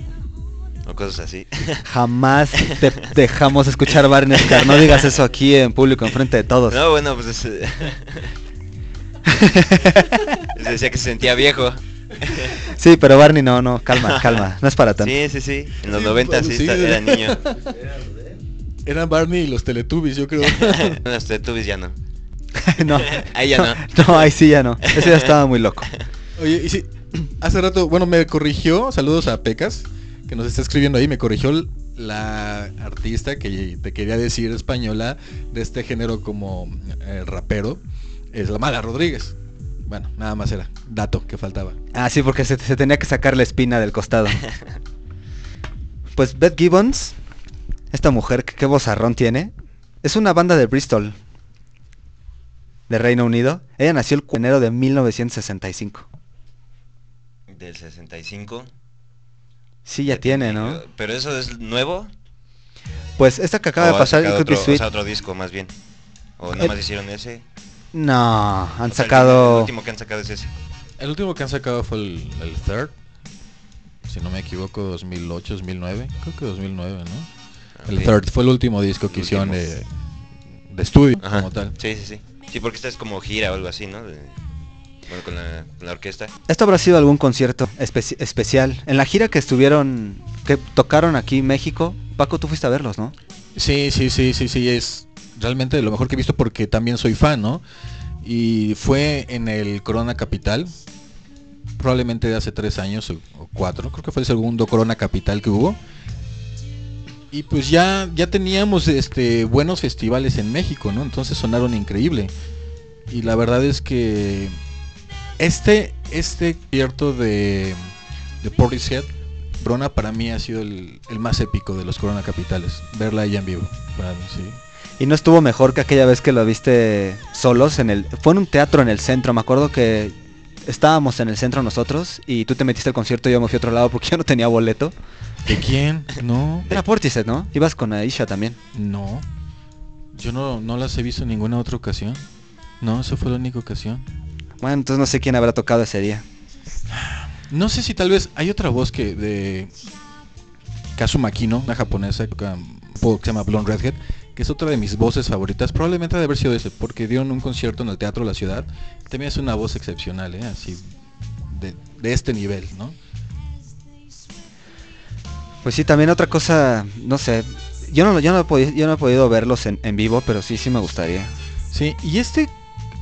o cosas así. Jamás te dejamos escuchar Barney Oscar. No digas eso aquí en público, enfrente de todos. No, bueno, pues es, eh, se decía que se sentía viejo. Sí, pero Barney no, no, calma, calma. No es para tanto. Sí, sí, sí. En los Sí, 90 sí, era niño. Eran Barney y los Teletubbies, yo creo. Los Teletubbies ya no. no. Ahí ya no. No, ahí sí ya no. Ese ya estaba muy loco. Oye, y sí, hace rato, bueno, me corrigió, saludos a Pecas, que nos está escribiendo ahí, me corrigió la artista que te quería decir española de este género como eh, rapero, es la Mala Rodríguez. Bueno, nada más era dato que faltaba. Ah, sí, porque se, se tenía que sacar la espina del costado. Pues Beth Gibbons, esta mujer, que qué vozarrón tiene, es una banda de Bristol, de Reino Unido. Ella nació el 4 de enero de 1965. Del 65. Sí, ya tiene, ¿no? Pero eso es nuevo. Pues esta que acaba ¿O de pasar, sacado Be otro, o Sweet. sea, otro disco más bien. O Eh, nada más hicieron ese. No, han O sea, el- El, sacado... último que han sacado es ese. El último que han sacado fue el, el Third, si no me equivoco, 2008, 2009, creo que 2009, ¿no? El Ok. Third fue el último disco que El hicieron de, de estudio Ajá. como tal. Sí, sí, sí. Sí, porque esta es como gira o algo así, ¿no? De- bueno, con la, con la orquesta. Esto habrá sido algún concierto especi- especial. En la gira que estuvieron, que tocaron aquí en México, Paco, tú fuiste a verlos, ¿no? Sí, sí, sí, sí, sí, es realmente lo mejor que he visto porque también soy fan, ¿no? Y fue en el Corona Capital, probablemente de hace tres años o, o cuatro, creo que fue el segundo Corona Capital que hubo. Y pues ya, ya teníamos este buenos festivales en México, ¿no? Entonces sonaron increíble. Y la verdad es que este, este concierto de, de Portishead, Brona para mí ha sido el, el más épico de los Corona Capitales. Verla ella en vivo, para mí, sí. Y no estuvo mejor que aquella vez que lo viste solos en el... Fue en un teatro en el centro, me acuerdo que estábamos en el centro nosotros y tú te metiste al concierto y yo me fui a otro lado porque yo no tenía boleto. ¿De quién? No, Era Portishead, ¿no? Ibas con Aisha también. no. Yo no, no las he visto en ninguna otra ocasión. No, esa fue la única ocasión. Bueno, entonces no sé quién habrá tocado ese día. No sé si tal vez hay otra voz que de Kazu Makino, una japonesa que toca un poco que se llama Blonde Redhead, que es otra de mis voces favoritas. Probablemente ha de haber sido ese, porque dieron un concierto en el Teatro de la Ciudad. También es una voz excepcional, ¿eh? Así, de, de este nivel, ¿no? Pues sí, también otra cosa, no sé. Yo no, yo no, he, podido, yo no he podido verlos en, en vivo, pero sí, sí me gustaría. Sí, y este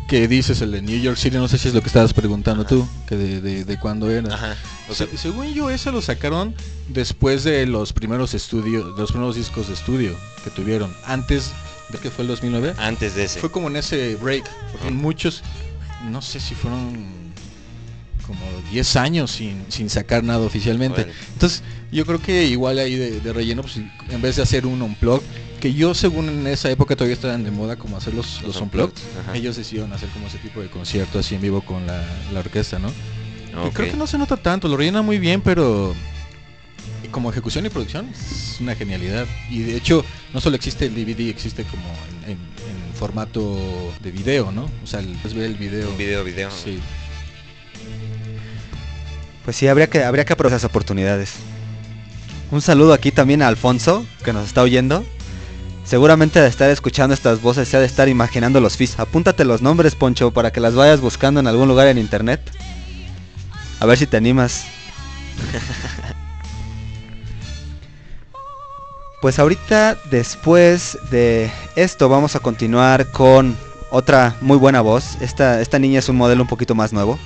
que dices, el de New York City, no sé si es lo que estabas preguntando Ajá. tú, que de, de, de cuándo era. Ajá. O sea, Se- según yo, ese lo sacaron después de los primeros estudios, los primeros discos de estudio que tuvieron. Antes de que fue el 2009. antes de ese. Fue como en ese break, porque muchos, no sé si fueron como 10 años sin, sin sacar nada oficialmente. Entonces, yo creo que igual ahí de, de relleno, pues, en vez de hacer un unplug, que yo según en esa época todavía estaban de moda como hacer los, los, Los unplugged, ellos decidieron hacer como ese tipo de concierto así en vivo con la, la orquesta, ¿no? Y Ok. creo que no se nota tanto, lo rellena muy bien, pero como ejecución y producción es una genialidad. Y de hecho, no solo existe el DVD, existe como en, en- en formato de video, ¿no? O sea, el- puedes ver el video. Un video, video. Sí. Pues sí, habría que, habría que aprovechar esas oportunidades. Un saludo aquí también a Alfonso, que nos está oyendo. Seguramente de estar escuchando estas voces se ha de estar imaginando los FIS. Apúntate los nombres, Poncho, para que las vayas buscando en algún lugar en internet. A ver si te animas. Pues ahorita, después de esto, vamos a continuar con otra muy buena voz. Esta, esta niña es un modelo un poquito más nuevo.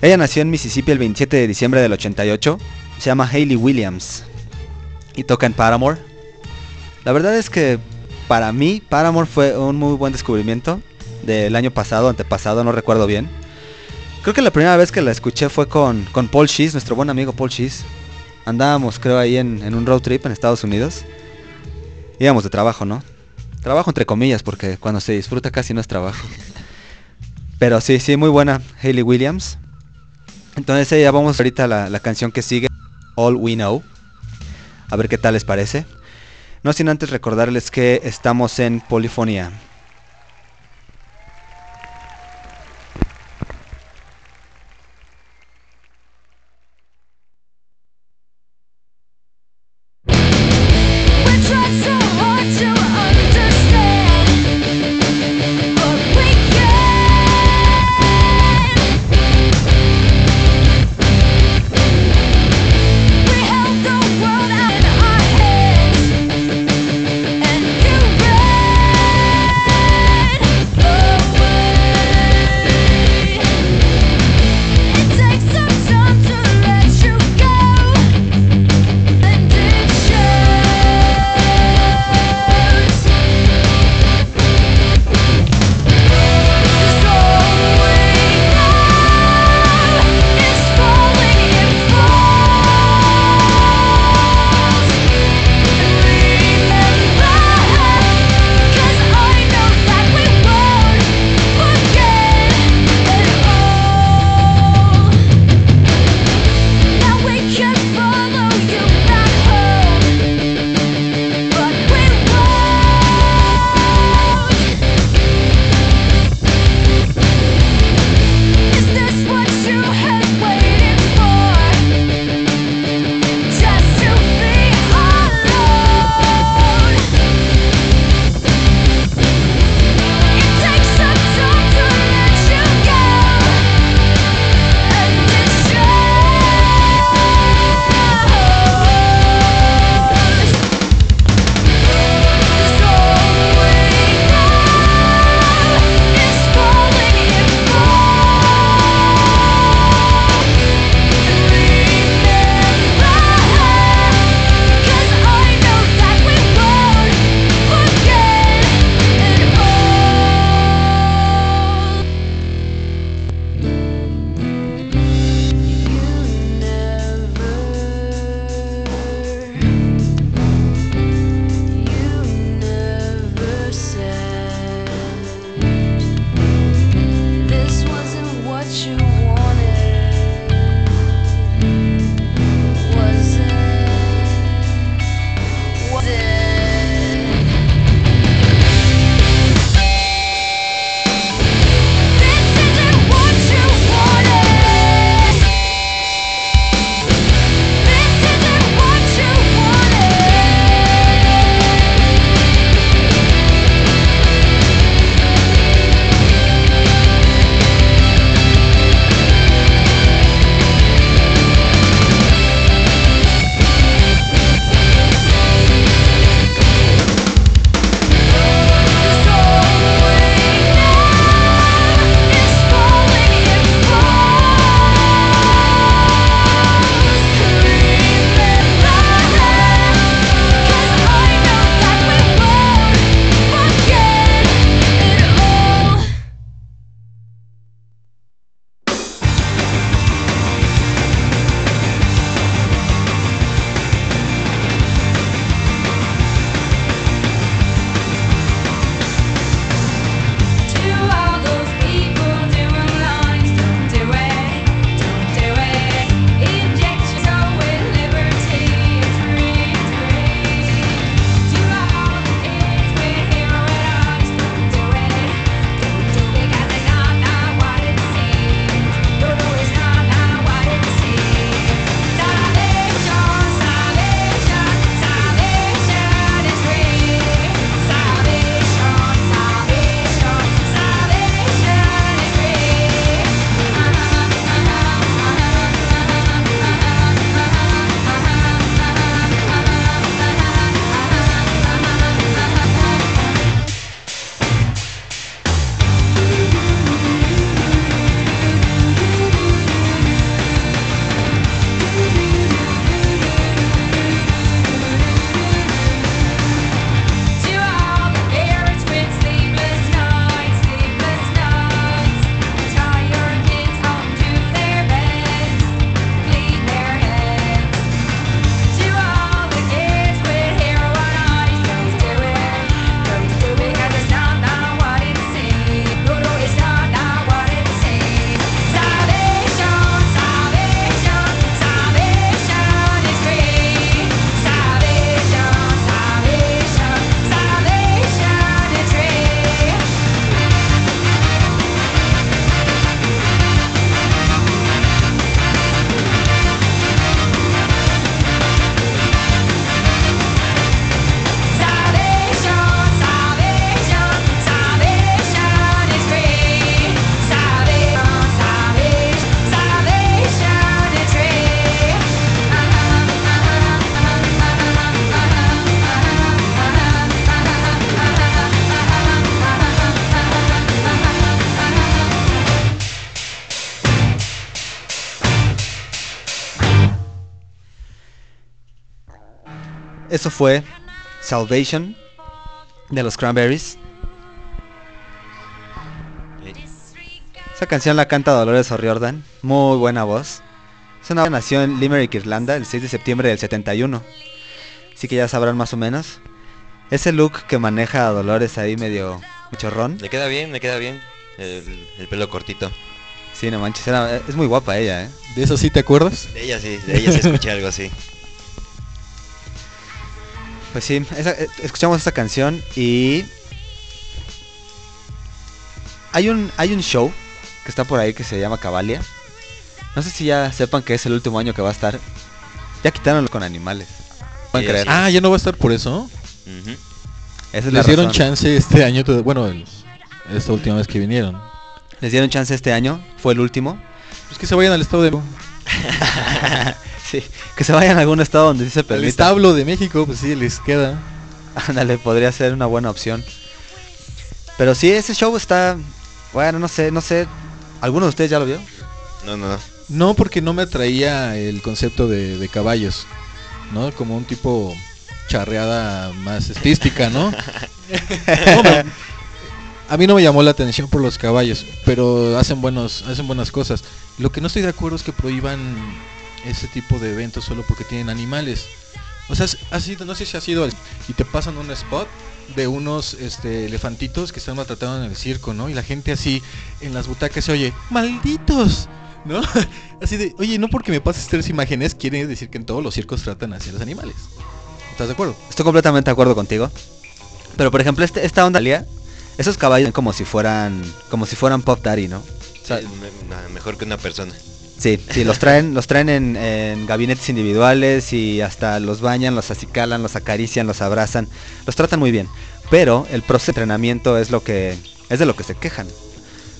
Ella nació en Mississippi el 27 de diciembre del 88. Se llama Hayley Williams. Y toca en Paramore. La verdad es que para mí Paramore fue un muy buen descubrimiento. Del año pasado, antepasado, no recuerdo bien. Creo que la primera vez que la escuché fue con, con Paul Shees, nuestro buen amigo Paul Shees. Andábamos, creo, ahí en, en un road trip en Estados Unidos. Íbamos de trabajo, ¿no? Trabajo entre comillas, porque cuando se disfruta casi no es trabajo. Pero sí, sí, muy buena Hayley Williams. Entonces ya vamos ahorita a la, la canción que sigue, All We Know. A ver qué tal les parece. No sin antes recordarles que estamos en Polifonía. Eso fue Salvation de los Cranberries. Esa canción la canta Dolores O'Riordan, muy buena voz. Es una nació en Limerick, Irlanda, el 6 de septiembre del 71. Así que ya sabrán más o menos. Ese look que maneja a Dolores ahí medio chorrón. Le queda bien, le queda bien. El, el pelo cortito. Sí, no manches, era- es muy guapa ella, ¿eh? ¿De eso sí te acuerdas? De ella sí, de ella sí escuché algo así. Pues sí, esa- eh, escuchamos esta canción y hay un hay un show que está por ahí que se llama Cavalia. No sé si ya sepan que es el último año que va a estar. Ya quitaron con animales. Pueden Sí, creer. Ah, ya no va a estar por eso. Ujú. Esa es la Les dieron razón. chance este año, bueno, el- esta última vez que vinieron. Les dieron chance este año, fue el último. Pues que se vayan al estado de sí, que se vayan a algún estado donde sí se permita. establo de México, pues sí, les queda. Ándale, podría ser una buena opción. Pero sí, ese show está bueno, no sé, no sé. ¿Alguno de ustedes ya lo vio? No, no, no. No, porque no me atraía el concepto de, de caballos, ¿no? Como un tipo charreada más estística, ¿no? No, me- a mí no me llamó la atención por los caballos, pero hacen buenos, hacen buenas cosas. Lo que no estoy de acuerdo es que prohíban ese tipo de eventos solo porque tienen animales. O sea, ha sido, no sé si ha sido y te pasan un spot de unos este, elefantitos que están maltratados en el circo, ¿no? Y la gente así en las butacas se oye, malditos, ¿no? Así de, oye, no porque me pases tres imágenes quiere decir que en todos los circos tratan así a los animales. ¿Estás de acuerdo? Estoy completamente de acuerdo contigo. Pero por ejemplo, este, esta onda esos caballos como si fueran como si fueran Pop Daddy, ¿no? O sea, Sí, mejor que una persona. Sí, sí, los traen, los traen en, gabinetes individuales y hasta los bañan, los acicalan, los acarician, los abrazan, los tratan muy bien. Pero el proceso de entrenamiento es lo que es de lo que se quejan.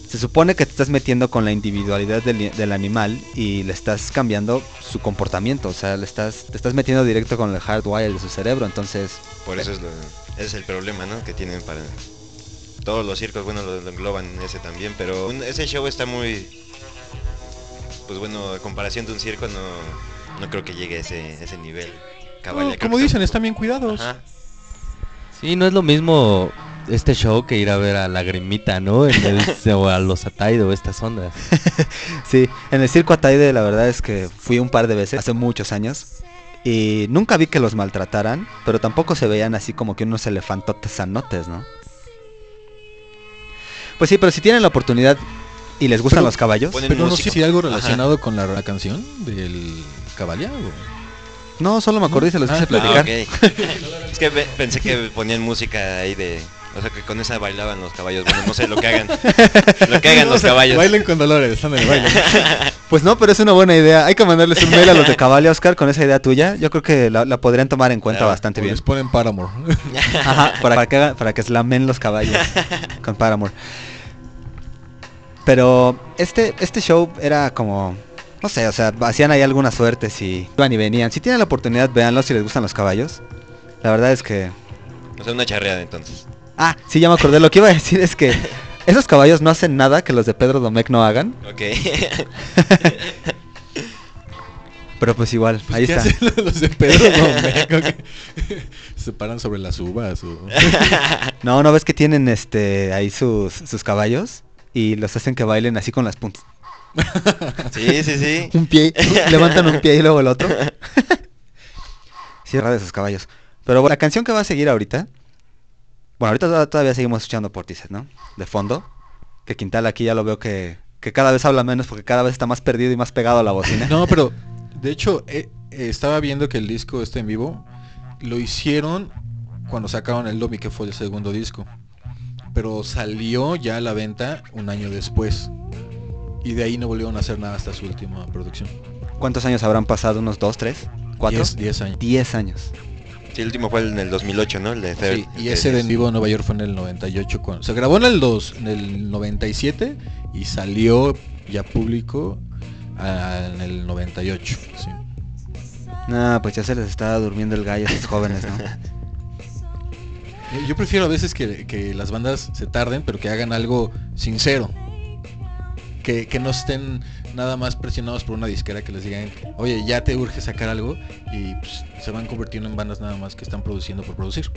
Se supone que te estás metiendo con la individualidad del, animal y le estás cambiando su comportamiento, o sea, le estás, te estás metiendo directo con el hardwire de su cerebro, entonces Por eso es lo, es el problema, ¿no? Que tienen para todos los circos, bueno, lo, lo engloban en ese también, pero ese show está muy, pues bueno, a comparación de un circo no, no creo que llegue a ese, ese nivel. No, creo como dicen, está- están bien cuidados. Ajá. Sí, no es lo mismo este show que ir a ver a Lagrimita, ¿no? En el- o a los Ataido, estas ondas. Sí, en el circo Ataide la verdad es que fui un par de veces, hace muchos años. Y nunca vi que los maltrataran, pero tampoco se veían así como que unos elefantotes sanotes, ¿no? Pues sí, pero si tienen la oportunidad y les gustan Pero- los caballos. Pero no sé si algo Ajá. relacionado con la, la canción del Cabalia. o- No, solo me acordé y se los Ah, quise ah, platicar. Ah, es que pe- pensé que ponían música ahí de... O sea, que con esa bailaban los caballos. Bueno, no sé lo que hagan. lo que hagan los sea, caballos. Bailen con Dolores, ándale, bailen. Pues no, pero es una buena idea. Hay que mandarles un mail a los de Cabalia, Oscar, con esa idea tuya. Yo creo que la, la podrían tomar en cuenta Claro, bastante O bien. les ponen Paramore. Ajá, para, para que, hagan- para que slamen los caballos con Paramore. Pero este, este show era como, no sé, o sea, hacían ahí algunas suertes y iban y venían. Si tienen la oportunidad, véanlo si les gustan los caballos. La verdad es que... O sea, una charreada entonces. Ah, sí, ya me acordé. Lo que iba a decir es que esos caballos no hacen nada que los de Pedro Domecq no hagan. Ok. Pero pues igual, Pues, ahí ¿qué está. hacen los de Pedro Domecq? Se paran sobre las uvas. o- No, no ves que tienen este ahí sus, sus caballos y los hacen que bailen así con las puntas. sí, sí, sí. un pie, levantan un pie y luego el otro. Cierra de esos caballos. Pero bueno, la canción que va a seguir ahorita. Bueno, ahorita toda- todavía seguimos escuchando Portishead, ¿no? De fondo. Que Quintal aquí ya lo veo que, que cada vez habla menos porque cada vez está más perdido y más pegado a la bocina. No, pero de hecho eh, eh, estaba viendo que el disco está en vivo. Lo hicieron cuando sacaron el Lobby, que fue el segundo disco. Pero salió ya a la venta un año después. Y de ahí no volvieron a hacer nada hasta su última producción. ¿Cuántos años habrán pasado? ¿Unos dos, tres? ¿Cuatro? Diez- diez años. Diez años. Sí, el último fue en el 2008, ¿no? El de Third. Sí, y ese de en vivo en Nueva York fue en el 98. Cuando, se grabó en el, dos, en el 97 y salió ya público ah, en el 98. sí. No, pues ya se les está durmiendo el gallo a esos jóvenes, ¿no? Yo prefiero a veces que, que las bandas se tarden, pero que hagan algo sincero. Que, que no estén nada más presionados por una disquera que les digan, oye, ya te urge sacar algo y pues, se van convirtiendo en bandas nada más que están produciendo por producir.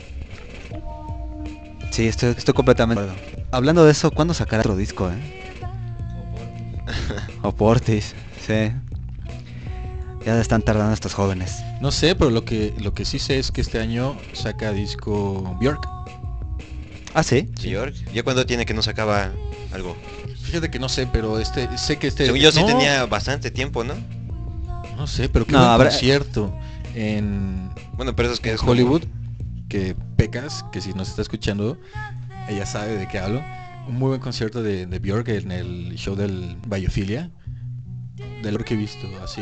Sí, estoy, estoy completamente. Hablando de eso, ¿cuándo sacará otro disco, eh? O Portis, sí. Ya están tardando estos jóvenes. No sé, pero lo que lo que sí sé es que este año saca disco Bjork. Ah, sí. Sí, York. ¿Ya cuando tiene que no sacaba algo? Fíjate que no sé, pero este sé que este Según yo sí no, tenía bastante tiempo, ¿no? no sé, pero que No, habrá- concierto en Bueno, pero eso es que en es como- Hollywood que Pecas, que si nos está escuchando, ella sabe de qué hablo. Un muy buen concierto de, de Björk en el show del Biofilia. De lo que he visto, así.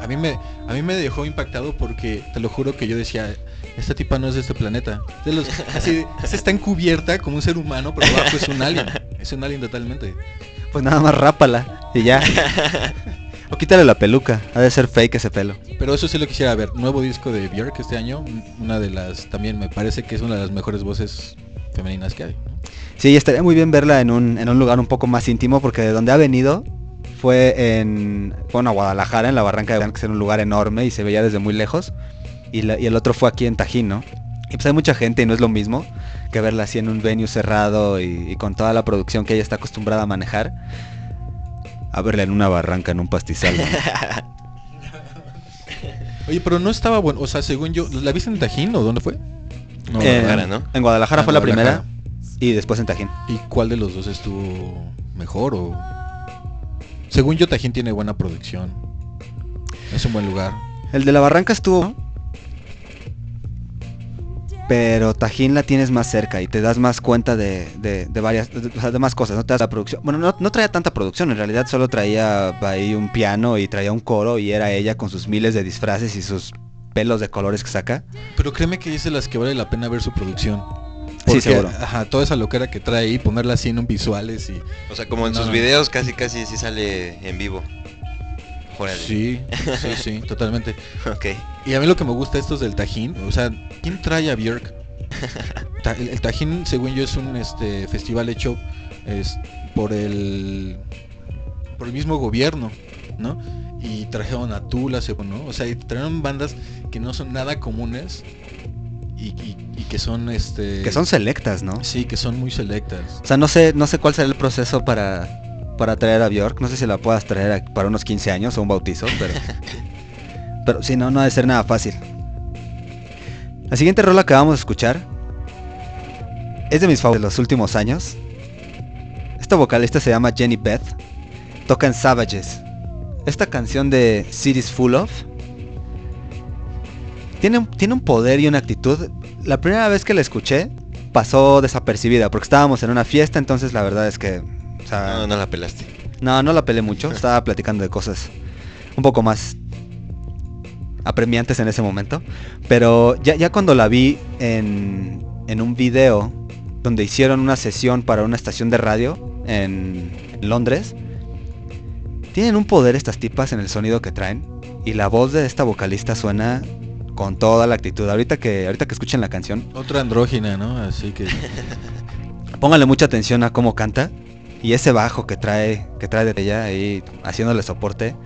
A mí me a mí me dejó impactado porque te lo juro que yo decía, esta tipa no es de este planeta. De los, así, está encubierta como un ser humano, pero abajo es un alien. Es un alien totalmente. Pues nada más rápala y ya. o quítale la peluca. Ha de ser fake ese pelo. Pero eso sí lo quisiera ver. Nuevo disco de Björk este año. Una de las, también me parece que es una de las mejores voces femeninas que hay. ¿no? Sí, estaría muy bien verla en un, en un lugar un poco más íntimo porque de donde ha venido fue en bueno, Guadalajara, en la Barranca de que es un lugar enorme y se veía desde muy lejos. Y, la- y el otro fue aquí en Tajín, ¿no? Y pues hay mucha gente y no es lo mismo que verla así en un venue cerrado y, y con toda la producción que ella está acostumbrada a manejar. A verla en una barranca, en un pastizal. ¿no? Oye, pero no estaba bueno. O sea, según yo, ¿la viste en Tajín o dónde fue? No, en, Guadalajara, ¿no? en Guadalajara Ah, fue la primera y después en Tajín. ¿Y cuál de los dos estuvo mejor o...? Según yo, Tajín tiene buena producción. Es un buen lugar. El de la barranca estuvo. Pero Tajín la tienes más cerca y te das más cuenta de, de- de varias, de, más cosas, no te das la producción. Bueno, no, no traía tanta producción, en realidad solo traía ahí un piano y traía un coro y era ella con sus miles de disfraces y sus pelos de colores que saca. Pero créeme que es de las que vale la pena ver su producción. Sí, Porque, seguro. Ajá, toda esa loquera que trae ahí, ponerla así en un visuales y... O sea, como en No, sus no. videos casi casi sí sale en vivo. Órale. Sí, sí, sí, totalmente. Ok. Y a mí lo que me gusta estos del Tajín, o sea, ¿quién trae a Björk? Ta- el, el Tajín, según yo, es un este festival hecho es, por el por el mismo gobierno, ¿no? Y trajeron a Tula, ¿no? O sea, y trajeron bandas que no son nada comunes y, y- y que son este Que son selectas, ¿no? sí, que son muy selectas. O sea, no sé, no sé cuál será el proceso para, para traer a Bjork. No sé si la puedas traer a- para unos 15 años o un bautizo, pero. pero sí, no, no ha de ser nada fácil. La siguiente rola que vamos a escuchar es de mis favoritos de los últimos años. Esta vocalista se llama Jenny Beth. Toca en Savages. Esta canción de Cities Full of tiene, un- tiene un poder y una actitud. La primera vez que la escuché pasó desapercibida porque estábamos en una fiesta, entonces la verdad es que... o sea, No, no la pelaste. no, no la pelé mucho. Estaba platicando de cosas un poco más apremiantes en ese momento. Pero ya, ya cuando la vi en, en un video donde hicieron una sesión para una estación de radio en Londres, tienen un poder estas tipas en el sonido que traen. Y la voz de esta vocalista suena con toda la actitud. Ahorita que, ahorita que escuchen la canción, Otra andrógina, ¿no? Así que Póngale mucha atención a cómo canta y ese bajo que trae, que trae de ella ahí haciéndole soporte.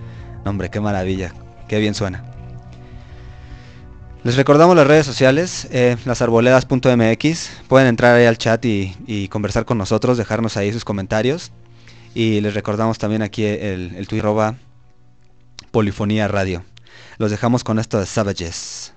Hombre, qué maravilla, qué bien suena. Les recordamos las redes sociales, eh, lasarboledas.mx. Pueden entrar ahí al chat y, y conversar con nosotros, dejarnos ahí sus comentarios. Y les recordamos también aquí el, el Polifonía Radio. Los dejamos con esto de Savages.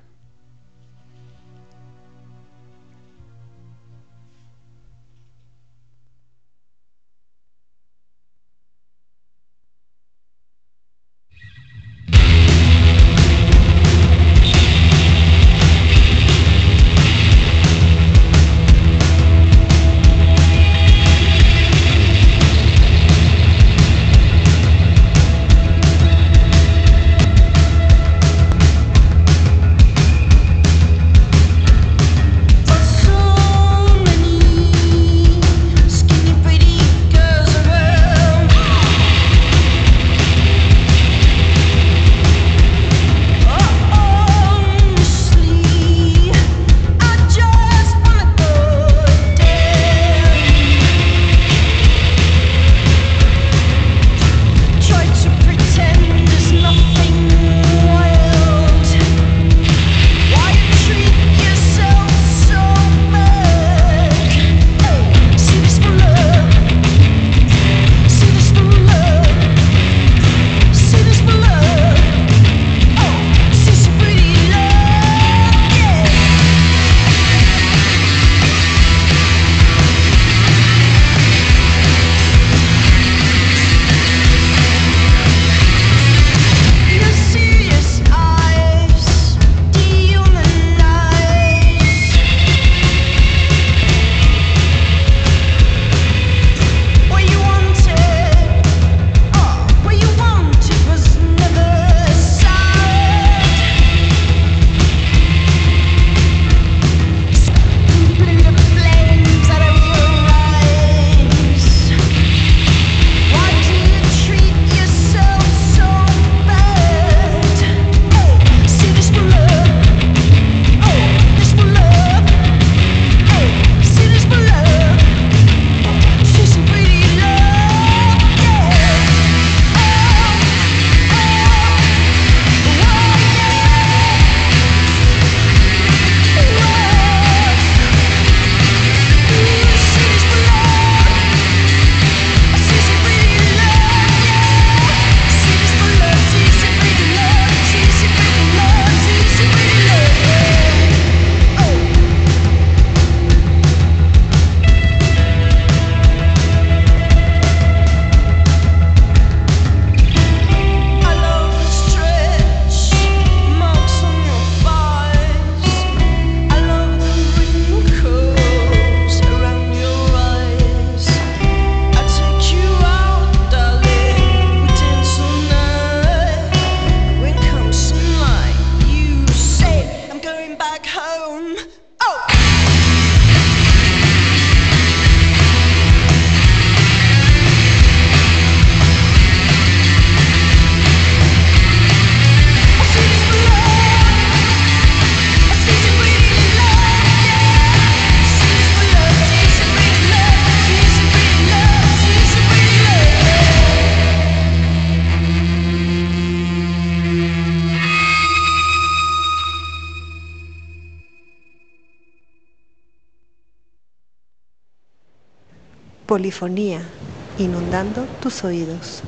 Polifonía, inundando tus oídos.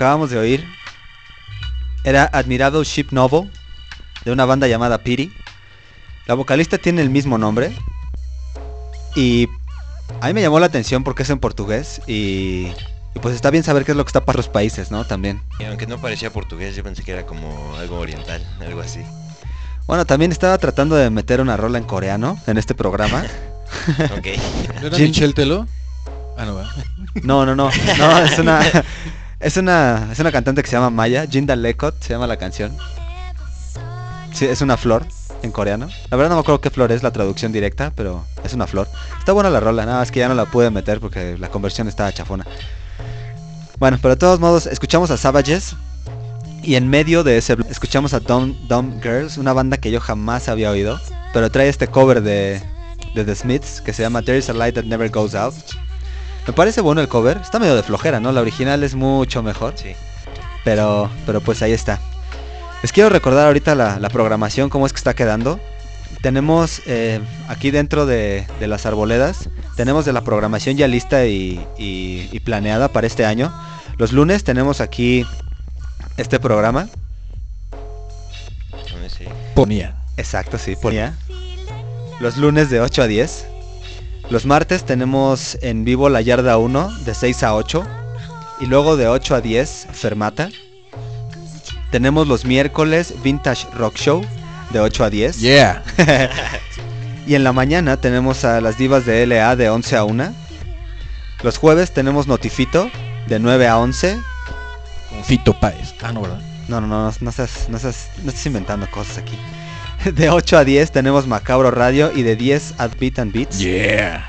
Acabamos de oír era Admirable Ship Novel de una banda llamada Piri. La vocalista tiene el mismo nombre y a mí me llamó la atención porque es en portugués y, y pues está bien saber qué es lo que está para los países, ¿no? También. Y aunque no parecía portugués, yo pensé que era como algo oriental, algo así. Bueno, también estaba tratando de meter una rola en coreano en este programa. Ok. ¿No era Jin- Michelle Telo? Ah, no, va. No, no, no, no, es una es una es una cantante que se llama Maya, Jinda Lekot se llama la canción. Sí, es una flor en coreano. La verdad no me acuerdo qué flor es la traducción directa, pero es una flor. Está buena la rola, nada más que ya no la pude meter porque la conversión estaba chafona. Bueno, pero de todos modos, escuchamos a Savages y en medio de ese escuchamos a Dumb, Dumb Girls, una banda que yo jamás había oído, pero trae este cover de, de The Smiths que se llama There is a Light That Never Goes Out. Me parece bueno el cover, está medio de flojera, ¿no? La original es mucho mejor. Sí. Pero, pero pues ahí está. Les quiero recordar ahorita la, la programación, cómo es que está quedando. Tenemos eh, aquí dentro de, de las arboledas, tenemos de la programación ya lista y, y- y planeada para este año. Los lunes tenemos aquí este programa. Ponía. Exacto, sí, ponía. Los lunes de 8 a 10. Los martes tenemos en vivo la yarda 1 de 6 a 8. Y luego de 8 a 10, Fermata. Tenemos los miércoles Vintage Rock Show de 8 a 10. Yeah. Y en la mañana tenemos a las divas de LA de 11 a 1. Los jueves tenemos Notifito de 9 a 11. Con Fito Páez. Ah, no, ¿verdad? No, no, no, no, no estás, no estás, no estás inventando cosas aquí. De 8 a 10 tenemos Macabro Radio y de 10 a Beat and Beats. Yeah.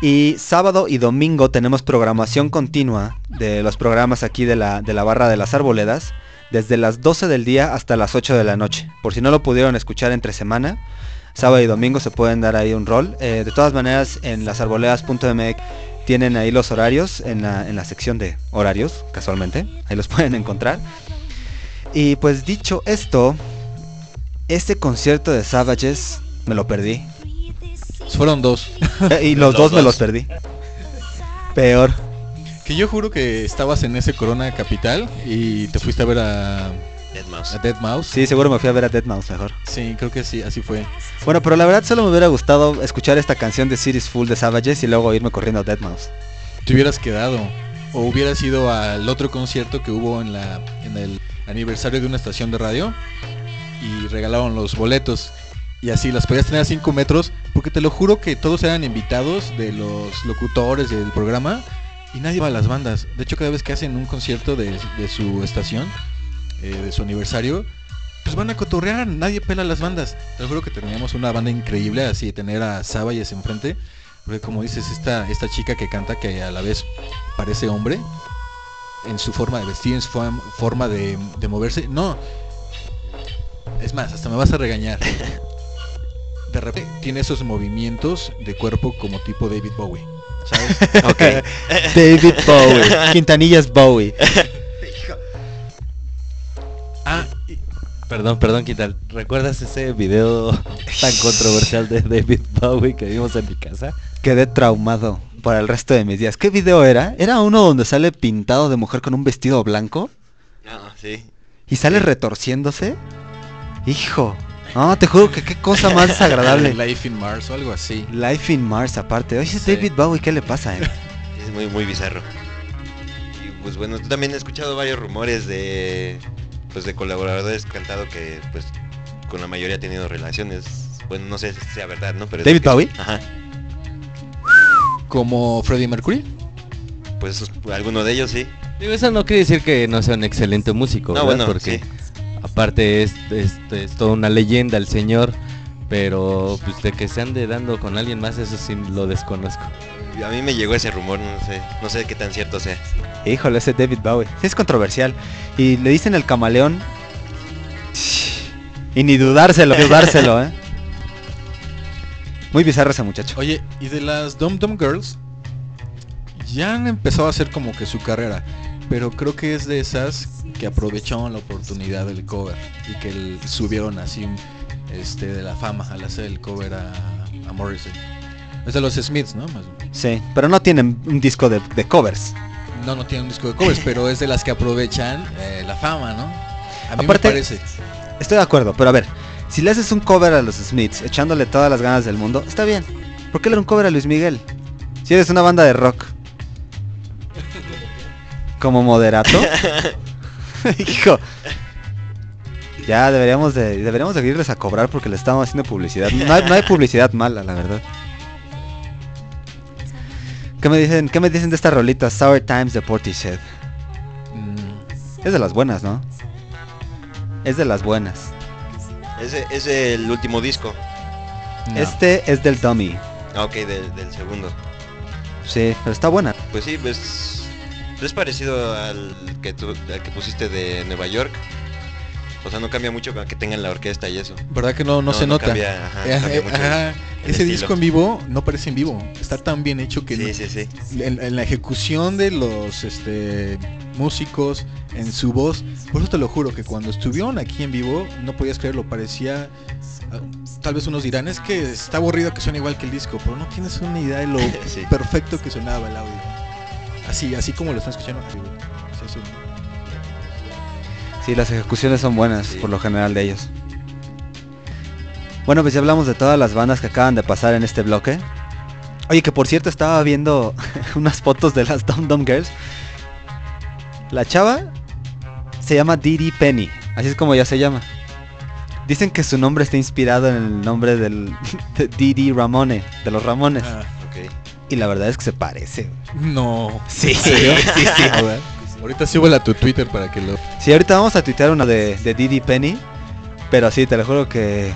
Y sábado y domingo tenemos programación continua de los programas aquí de la, de la barra de las arboledas. Desde las 12 del día hasta las 8 de la noche. Por si no lo pudieron escuchar entre semana. Sábado y domingo se pueden dar ahí un rol. Eh, de todas maneras en lasarboledas.mx tienen ahí los horarios en la, en la sección de horarios, casualmente. Ahí los pueden encontrar. Y pues dicho esto, este concierto de Savages me lo perdí. Fueron dos. Y los, Los dos, me los perdí. Peor. Que yo juro que estabas en ese Corona Capital y te fuiste a ver a Dead Mouse. A Dead Mouse. Sí, seguro me fui a ver a Dead Mouse mejor. Sí, creo que sí, así fue. Bueno, pero la verdad solo me hubiera gustado escuchar esta canción de Cities Full de Savages y luego irme corriendo a Dead Mouse. Te hubieras quedado. O hubieras ido al otro concierto que hubo en, la, en el aniversario de una estación de radio y regalaron los boletos. Y así las podías tener a 5 metros, porque te lo juro que todos eran invitados de los locutores del programa y nadie va a las bandas. De hecho, cada vez que hacen un concierto de, de su estación, eh, de su aniversario, pues van a cotorrear, nadie pela las bandas. Te lo juro que teníamos una banda increíble, así tener a Sabayes enfrente. Porque como dices, esta, esta chica que canta que a la vez parece hombre, en su forma de vestir, en su form- forma de, de moverse. No. Es más, hasta me vas a regañar. De repente tiene esos movimientos de cuerpo como tipo David Bowie. ¿Sabes? Ok. David Bowie. Quintanillas Bowie. Ah, y- Perdón, perdón, Quital. ¿Recuerdas ese video tan controversial de David Bowie que vimos en mi casa? Quedé traumado para el resto de mis días. ¿Qué video era? Era uno donde sale pintado de mujer con un vestido blanco No, sí. y sale retorciéndose. Hijo. No, te juro que qué cosa más desagradable. Life in Mars o algo así. Life in Mars aparte. Oye, Sí. David Bowie, ¿qué le pasa, eh? Es muy, muy bizarro. Y pues bueno, también he escuchado varios rumores de pues de colaboradores cantado que pues con la mayoría ha tenido relaciones. Bueno, no sé si sea verdad, ¿no? Pero ¿David que- Bowie? Ajá. Como Freddie Mercury. Pues alguno de ellos sí. Digo, eso no quiere decir que no sea un excelente músico, No, ¿verdad? bueno, Porque sí. Aparte es, es, es toda una leyenda el señor, pero pues de que se ande dando con alguien más, eso sí lo desconozco. A mí me llegó ese rumor, no sé, no sé qué tan cierto sea. Híjole, ese David Bowie. Es controversial. Y le dicen el camaleón. Y ni dudárselo, dudárselo, eh. Muy bizarro ese muchacho. Oye, y de las Dum Dum Girls, ya han empezado a hacer como que su carrera, pero creo que es de esas que aprovecharon la oportunidad del cover y que el- subieron así este, de la fama al hacer el cover a, a Morrissey. Es de los Smiths, ¿no? Sí, pero no tienen un disco de, de covers. No, no tiene un disco de covers, pero es de las que aprovechan eh, la fama, ¿no? A mí Aparte- me parece. Estoy de acuerdo, pero a ver, si le haces un cover a los Smiths, echándole todas las ganas del mundo, está bien. ¿Por qué le un cover a Luis Miguel? Si eres una banda de rock. Como moderato. Hijo. Ya deberíamos de deberíamos de irles a cobrar porque le estamos haciendo publicidad. No hay, no hay publicidad mala, la verdad. ¿Qué me dicen? ¿Qué me dicen de esta rolita Sour Times de Portishead? Mm, Es de las buenas, ¿no? Es de las buenas. Ese es el último disco. no. Este es del Dummy. Ah, ok, del, del segundo. Sí, pero está buena. Pues sí, pues es parecido al que tú, al que pusiste de Nueva York. O sea, no cambia mucho que tengan la orquesta y eso. ¿Verdad que no, no, se nota? Cambia, ajá, cambia mucho ajá. el Ese estilo. disco en vivo no parece en vivo. Está tan bien hecho que no- Sí, sí, sí. en, en la ejecución de los este, músicos, en su voz. Por eso te lo juro que cuando estuvieron aquí en vivo no podías creerlo. Parecía. ah, Tal vez unos dirán, es que está aburrido que suene igual que el disco, pero no tienes una idea de lo perfecto que sonaba el audio. Así, así como lo están escuchando. Sí, sí. Sí, las ejecuciones son buenas, Sí. por lo general de ellos. Bueno, pues ya hablamos de todas las bandas que acaban de pasar en este bloque. Oye, que por cierto estaba viendo unas fotos de las Dum Dum Girls. La chava se llama Didi Penny, así es como ya se llama. Dicen que su nombre está inspirado en el nombre del de Didi Ramone, de los Ramones. Ah, Ok. Y la verdad es que se parece. no. Sí, sí, sí. A ver, Ahorita súbela a tu Twitter para que lo. Sí, ahorita vamos a tuitear una de, de Didi Penny. Pero sí, te lo juro que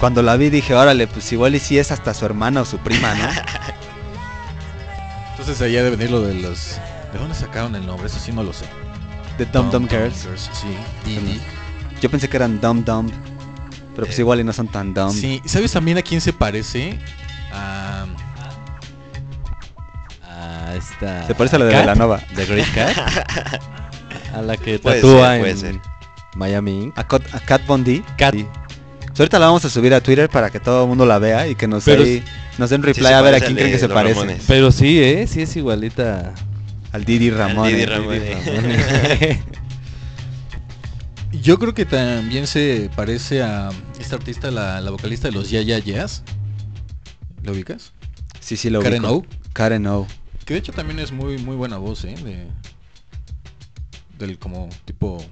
cuando la vi dije, órale, pues igual y si es hasta su hermana o su prima, ¿no? Entonces allá debe venir lo de los. ¿De dónde sacaron el nombre? Eso sí no lo sé. De Dum Dum Girls. Sí, Didi. Yo pensé que eran Dum Dum. Pero pues Eh, igual y no son tan dumb. Sí, ¿sabes también a quién se parece? A. A esta... Se parece a la de Velanova. De Great Cat. A la que Puede tatúa ser, puede en ser. Miami Inc. A, Cat- a Kat Von D. Kat. Ahorita la vamos a subir a Twitter para que todo el mundo la vea y que nos, Pero ahí- nos den reply a ver a quién creen que se parece. Ramones. Pero sí, ¿eh? Sí es igualita. Al Didi Al Ramón. Didi. Yo creo que también se parece a esta artista, la, la vocalista de los Ya Ya Yeahs. ¿Lo ubicas? Sí, sí, lo Karen ubico. O. Karen O. Que de hecho también es muy muy buena voz, ¿eh? De, del como tipo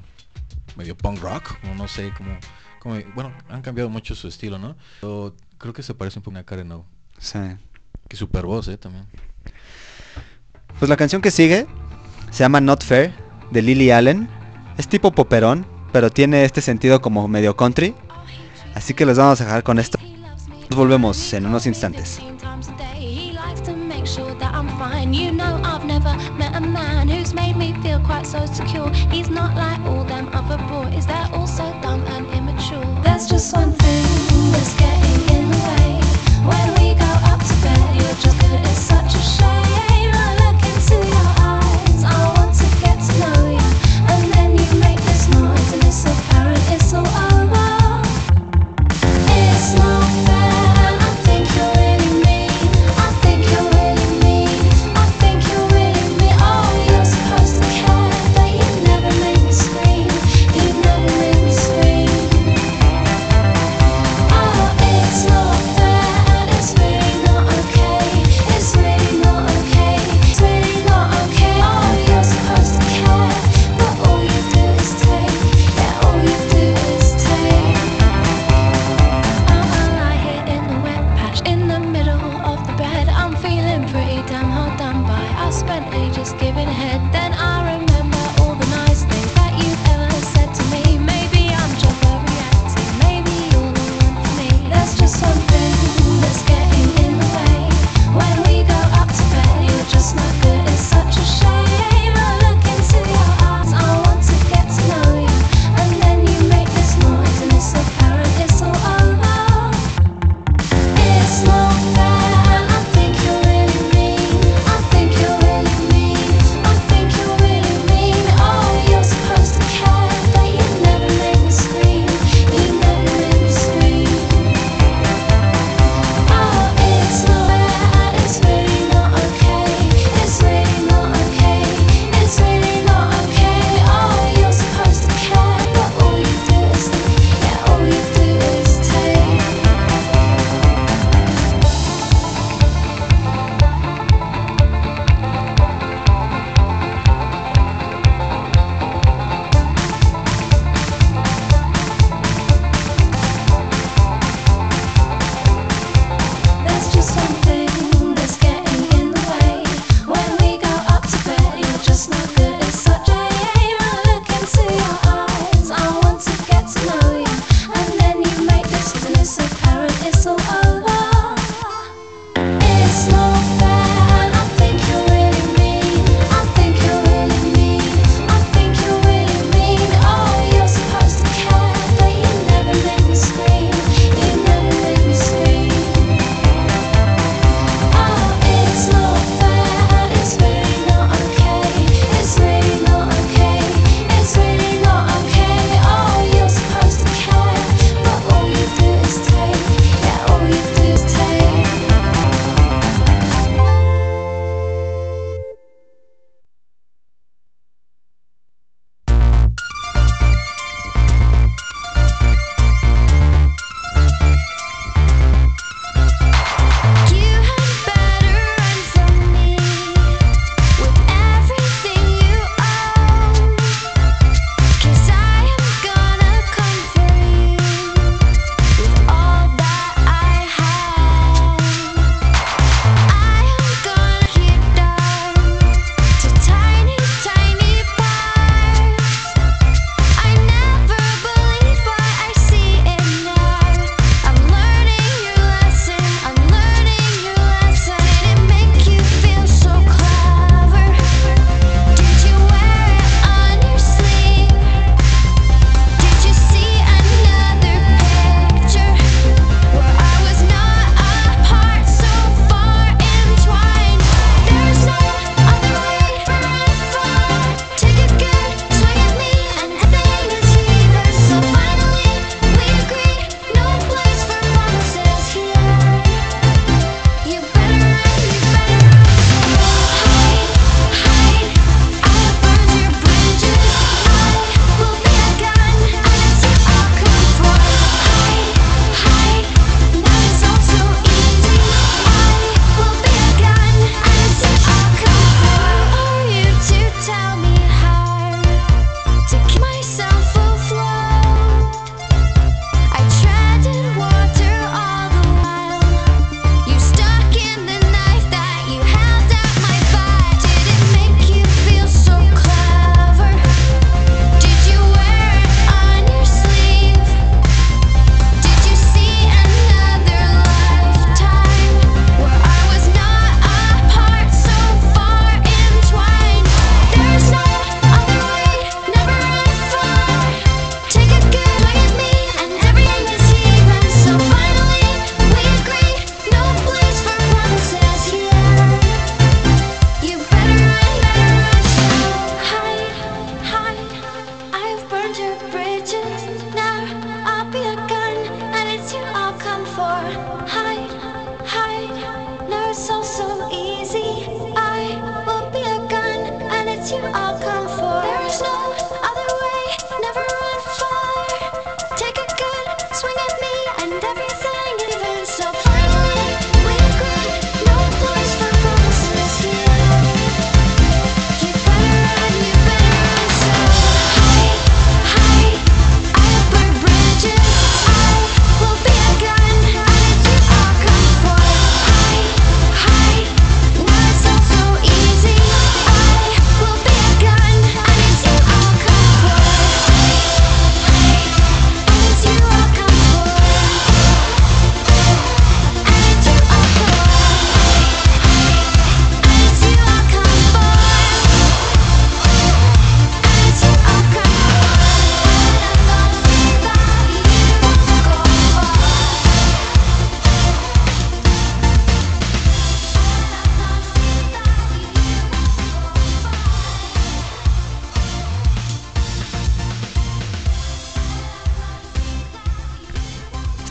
medio punk rock, o no sé, como, como... Bueno, han cambiado mucho su estilo, ¿no? Pero creo que se parece un poco a Karen O. Sí. Que super voz, ¿eh? También. Pues la canción que sigue se llama Not Fair de Lily Allen. Es tipo poperón, pero tiene este sentido como medio country. Así que los vamos a dejar con esto. Nos volvemos en unos instantes. I'm. You know, I've never met a man who's made me feel quite so secure. He's not like all them other boys, they're all so dumb and immature. There's just one thing that's getting in the way. When we go up to bed, you're just it's such a shame.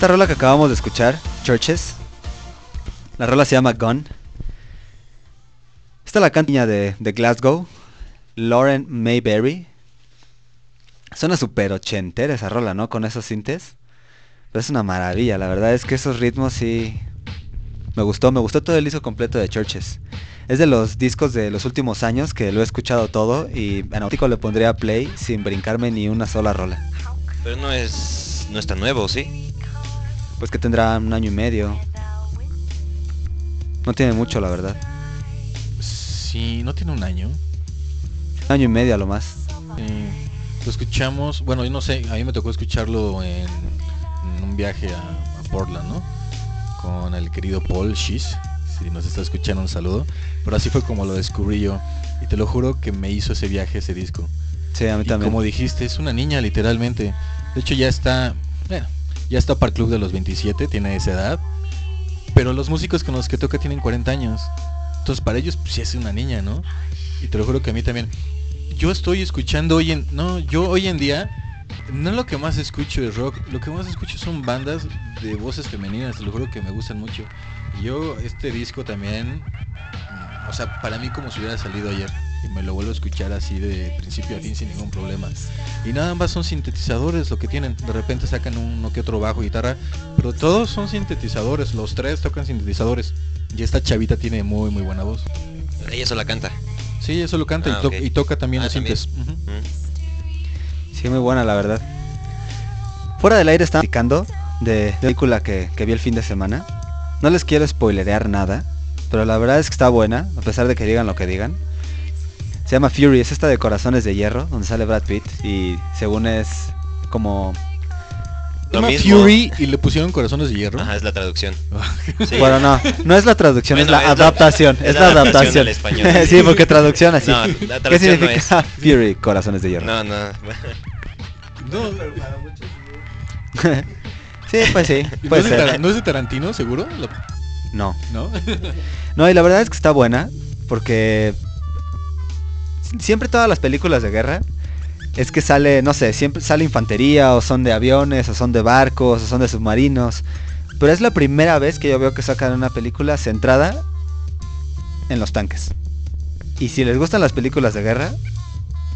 Esta rola que acabamos de escuchar, Churches. La rola se llama Gun. Esta es la cantina de, Glasgow. Lauren Mayberry. Suena súper ochentera esa rola, ¿no? Con esos sintes. Pero es una maravilla, la verdad es que esos ritmos sí... Me gustó, me gustó todo el disco completo de Churches. Es de los discos de los últimos años que lo he escuchado todo y en le pondría play sin brincarme ni una sola rola. Pero no es. No es tan nuevo, ¿sí? Pues que tendrá un año y medio. No tiene mucho, la verdad. Sí, no tiene un año. Un año y medio a lo más. Eh, lo escuchamos, bueno, yo no sé, a mí me tocó escucharlo en, en un viaje a, a Portland, ¿no? Con el querido Paul Shish, si nos está escuchando un saludo. Pero así fue como lo descubrí yo. Y te lo juro que me hizo ese viaje, ese disco. Sí, a mí Y también. como dijiste, es una niña literalmente. De hecho ya está, bueno, ya está para el club de los 27, tiene esa edad. Pero los músicos con los que toca tienen 40 años. Entonces para ellos pues sí es una niña, ¿no? Y te lo juro que a mí también. Yo estoy escuchando hoy en, no, yo hoy en día no lo que más escucho es rock, lo que más escucho son bandas de voces femeninas, te lo juro que me gustan mucho. Yo este disco también, o sea, para mí como si hubiera salido ayer y me lo vuelvo a escuchar así de principio a fin sin ningún problema. Y nada más son sintetizadores lo que tienen. De repente sacan uno que otro bajo guitarra, pero todos son sintetizadores. Los tres tocan sintetizadores. Y esta chavita tiene muy muy buena voz. Ella sola canta. Sí, eso lo canta Ah, y, to- ok. y toca también Ah, los sintes. Mm. Sí, muy buena, la verdad. Fuera del aire estaba platicando de, de la película que, que vi el fin de semana. No les quiero spoilerear nada, pero la verdad es que está buena, a pesar de que digan lo que digan. Se llama Fury, es esta de Corazones de Hierro, donde sale Brad Pitt y según es como... Se Lo llama mismo. Fury y le pusieron corazones de hierro. Ajá, es la traducción. Sí. Bueno, no, no es la traducción, Bueno, es la es la- adaptación, es la adaptación al español. sí, porque traducción así. No, la ¿Qué traducción no significa Fury, Corazones de Hierro? No, no. No, sí, pues sí, ¿no, puede es de Tara- ser. ¿No es de Tarantino, seguro? Lo- No. ¿No? No, y la verdad es que está buena, porque siempre todas las películas de guerra es que sale, no sé, siempre sale infantería, o son de aviones, o son de barcos, o son de submarinos. Pero es la primera vez que yo veo que sacan una película centrada en los tanques. Y si les gustan las películas de guerra,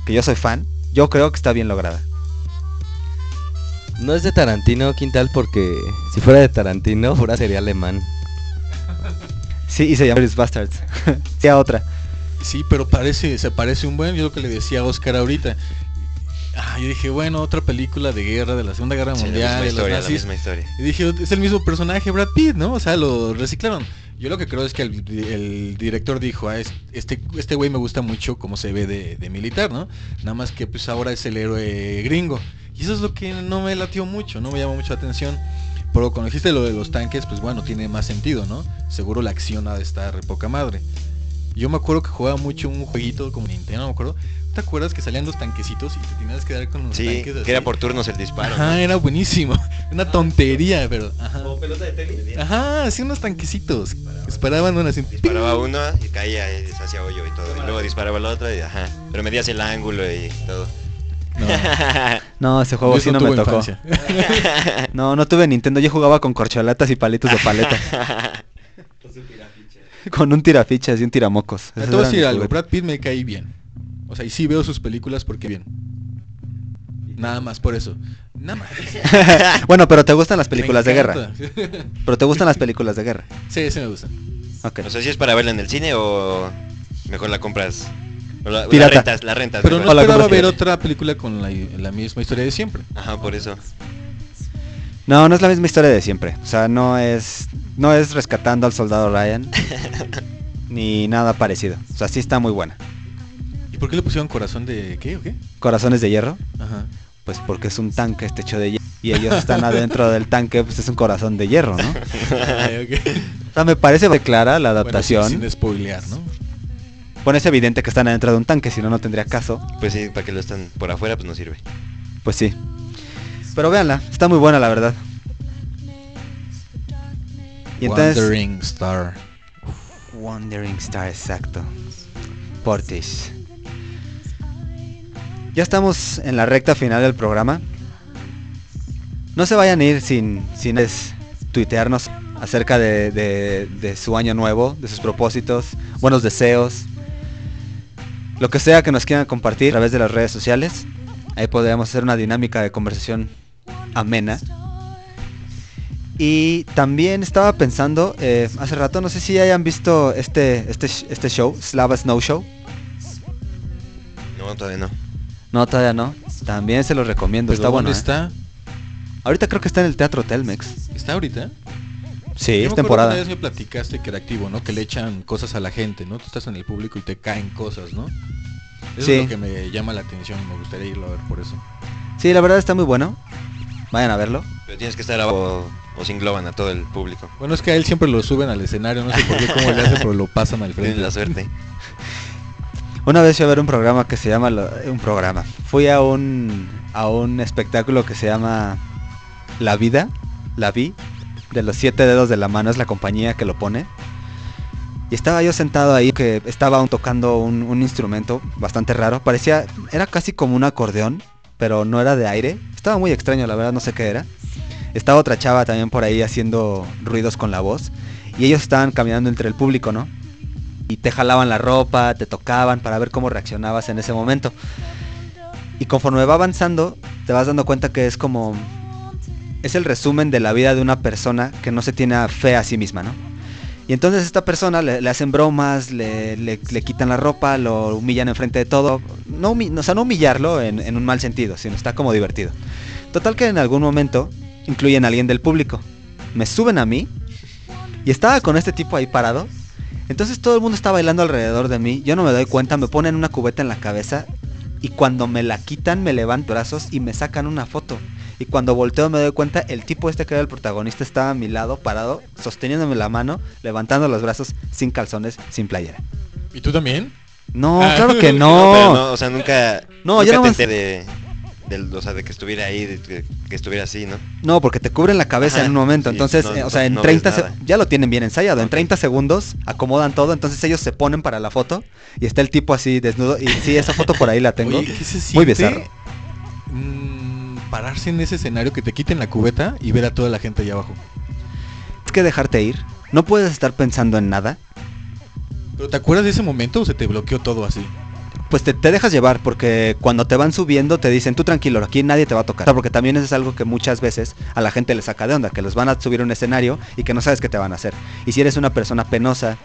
que yo soy fan, yo creo que está bien lograda. No es de Tarantino, Quintal, porque si fuera de Tarantino, fuera sería alemán. Sí, y se llama Bastards. sí, a otra. Sí, pero parece, se parece un buen, yo lo que le decía a Oscar ahorita. Ah, yo dije, bueno, otra película de guerra, de la Segunda Guerra Sí, la Mundial, misma de los la nazis. misma historia. Y dije, es el mismo personaje Brad Pitt, ¿no? O sea, lo reciclaron. Yo lo que creo es que el, el director dijo, ah, es- este este güey me gusta mucho como se ve de, de militar, ¿no? Nada más que pues ahora es el héroe gringo. Y eso es lo que no me latió mucho, no me llamó mucho la atención. Pero cuando dijiste lo de los tanques, pues bueno, tiene más sentido, ¿no? Seguro la acción ha de estar poca madre. Yo me acuerdo que jugaba mucho un jueguito como Nintendo, no me acuerdo. ¿Te acuerdas que salían los tanquecitos y te tenías que dar con los Sí, tanques que era por turnos el disparo. Ajá, ¿no? era buenísimo. Una tontería, pero. Ajá. pelota de tenis. Ajá, así unos tanquecitos. Esperaban una así. Disparaba uno y caía y se hacía hoyo y todo. Y luego disparaba el otro y ajá. Pero medías el ángulo y todo. No, No, ese juego Luis sí no, me tocó. infancia. No, no tuve Nintendo, yo jugaba con corcholatas y palitos de paleta. con un tirafichas y un tiramocos. Esos te voy a decir algo. Brad Pitt me cae bien. O sea, y sí veo sus películas porque bien. Nada más por eso. Nada más. bueno, pero te gustan las películas de guerra. Pero te gustan las películas de guerra. sí, sí me gusta. Ok. No sé si es para verla en el cine o mejor la compras. O la, Pirata. Rentas, la rentas. Pero no esperaba ¿cómo ver otra película con la, la misma historia de siempre. Ajá, por eso. No, no es la misma historia de siempre. O sea, no es no es rescatando al soldado Ryan ni nada parecido. O sea, sí está muy buena. ¿Y por qué le pusieron corazón de qué o qué? Corazones de hierro, Ajá. pues porque es un tanque este hecho de hierro y ellos están adentro del tanque, pues es un corazón de hierro, ¿no? Ay, ok. O sea, me parece muy clara la Bueno, adaptación. sin, sin spoilear, ¿no? Bueno, es evidente que están adentro de un tanque, si no, no tendría caso. Pues sí, para que lo están por afuera, pues no sirve. Pues sí. Pero véanla, está muy buena la verdad. Y entonces... Wandering Star. Wandering Star, exacto. Portis. Ya estamos en la recta final del programa. No se vayan a ir sin, sin es, tuitearnos acerca de, de- de su año nuevo, de sus propósitos, buenos deseos, lo que sea que nos quieran compartir a través de las redes sociales. Ahí podríamos hacer una dinámica de conversación amena. Y también estaba pensando, eh, hace rato, no sé si hayan visto este, este, este show, Slava Snow Show. No, todavía no. No, todavía no. También se los recomiendo, ¿Pero está bueno. ¿Dónde ¿eh? está? Ahorita creo que está en el Teatro Telmex. ¿Está ahorita? Sí, Yo es temporada. Una vez me platicaste que era activo, ¿no? Que le echan cosas a la gente, ¿no? Tú estás en el público y te caen cosas, ¿no? Eso Sí. es lo que me llama la atención y me gustaría irlo a ver por eso. Sí, la verdad está muy bueno. Vayan a verlo. Pero tienes que estar abajo o se engloban a todo el público. Bueno, es que a él siempre lo suben al escenario, no sé por qué cómo le hacen, pero lo pasan al frente. Tienes la suerte. Una vez fui a ver un programa que se llama un programa. Fui a un a un espectáculo que se llama La Vida, La Vi, de los siete dedos de la mano es la compañía que lo pone. Y estaba yo sentado ahí que estaba aún tocando un, un instrumento bastante raro. Parecía, era casi como un acordeón, pero no era de aire. Estaba muy extraño, la verdad no sé qué era. Estaba otra chava también por ahí haciendo ruidos con la voz. Y ellos estaban caminando entre el público, ¿no? y te jalaban la ropa, te tocaban para ver cómo reaccionabas en ese momento. Y conforme va avanzando, te vas dando cuenta que es como... Es el resumen de la vida de una persona que no se tiene fe a sí misma, ¿no? Y entonces esta persona le, hacen bromas, le, le- quitan la ropa, lo humillan enfrente de todo. No, o sea, no humillarlo en, en un mal sentido, sino está como divertido. Total que en algún momento incluyen a alguien del público. Me suben a mí y estaba con este tipo ahí parado entonces todo el mundo está bailando alrededor de mí, yo no me doy cuenta, me ponen una cubeta en la cabeza y cuando me la quitan me levanto brazos y me sacan una foto. Y cuando volteo me doy cuenta, el tipo este que era el protagonista estaba a mi lado, parado, sosteniéndome la mano, levantando los brazos sin calzones, sin playera. ¿Y tú también? No, Ah. claro que No, no. pero no, o sea, nunca. No, nunca te nomás- enteré de, del- o sea, de que estuviera ahí, de que, que estuviera así, ¿no? No, porque te cubren la cabeza Ajá, en un momento. sí, entonces, no, eh, o sea, en no 30 ves se- ya lo tienen bien ensayado. En 30 segundos acomodan todo. Entonces ellos se ponen para la foto y está el tipo así desnudo. Y sí, esa foto por ahí la tengo. Oye, ¿qué se siente? Muy bizarro. mm, pararse en ese escenario que te quiten la cubeta y ver a toda la gente allá abajo. Es que dejarte ir. No puedes estar pensando en nada. ¿Pero te acuerdas de ese momento o se te bloqueó todo así? Pues te, te dejas llevar porque cuando te van subiendo te dicen tú tranquilo, aquí nadie te va a tocar. Porque también eso es algo que muchas veces a la gente le saca de onda, que los van a subir a un escenario y que no sabes qué te van a hacer. Y si eres una persona penosa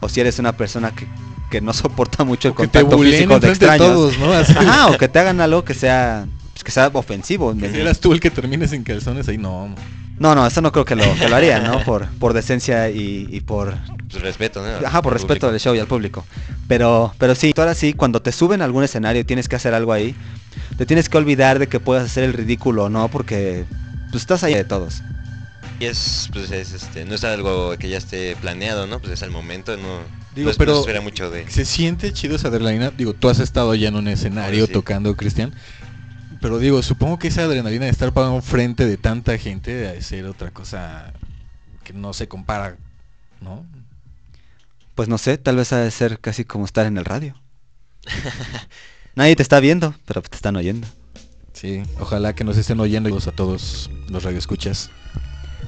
o si eres una persona que, que no soporta mucho el O que te contacto físico de enfrente de extraños. todos, ¿no? Así. Ajá, o que te hagan algo que sea que sea ofensivo. Que si eras tú el que termines en calzones ahí, no. No, no, eso no creo que lo, que lo haría, ¿no? Por, por decencia y, y por, Pues respeto, ¿no? Ajá, por Al respeto público. del show y al público. Pero, pero sí, ahora sí, cuando te suben a algún escenario y tienes que hacer algo ahí, te tienes que olvidar de que puedas hacer el ridículo o no, porque pues, estás ahí de todos. Y es, pues es, este, no es algo que ya esté planeado, ¿no? Pues es al momento, no. Digo, no pero no se espera mucho de. se siente chido esa adrenalina. Digo, tú has estado ya en un escenario Sí. tocando, Cristian. Pero digo, supongo que esa adrenalina de estar parado frente de tanta gente de ser otra cosa que no se compara, ¿no? Pues no sé, tal vez ha de ser casi como estar en el radio. Nadie te está viendo, pero te están oyendo. Sí, ojalá que nos estén oyendo y a todos los radioescuchas.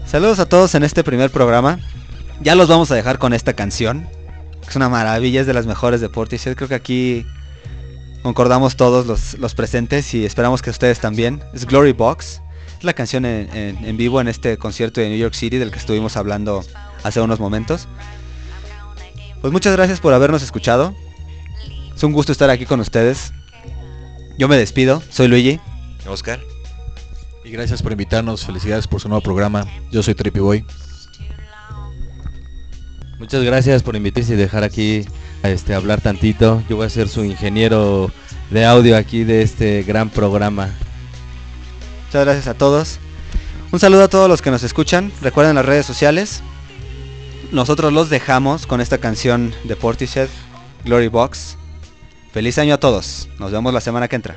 Saludos a todos en este primer programa. Ya los vamos a dejar con esta canción. que Es una maravilla, es de las mejores de Portishead. Creo que aquí concordamos todos los, los presentes y esperamos que ustedes también. Es Glory Box. Es la canción en, en- en vivo en este concierto de New York City del que estuvimos hablando hace unos momentos. Pues muchas gracias por habernos escuchado. Es un gusto estar aquí con ustedes. Yo me despido, soy Luigi. Oscar. Y gracias por invitarnos, felicidades por su nuevo programa. Yo soy Trippy Boy. Muchas gracias por invitarse y dejar aquí a este hablar tantito. Yo voy a ser su ingeniero de audio aquí de este gran programa. Muchas gracias a todos. Un saludo a todos los que nos escuchan. Recuerden las redes sociales. Nosotros los dejamos con esta canción de Portishead, Glory Box. Feliz año a todos. Nos vemos la semana que entra.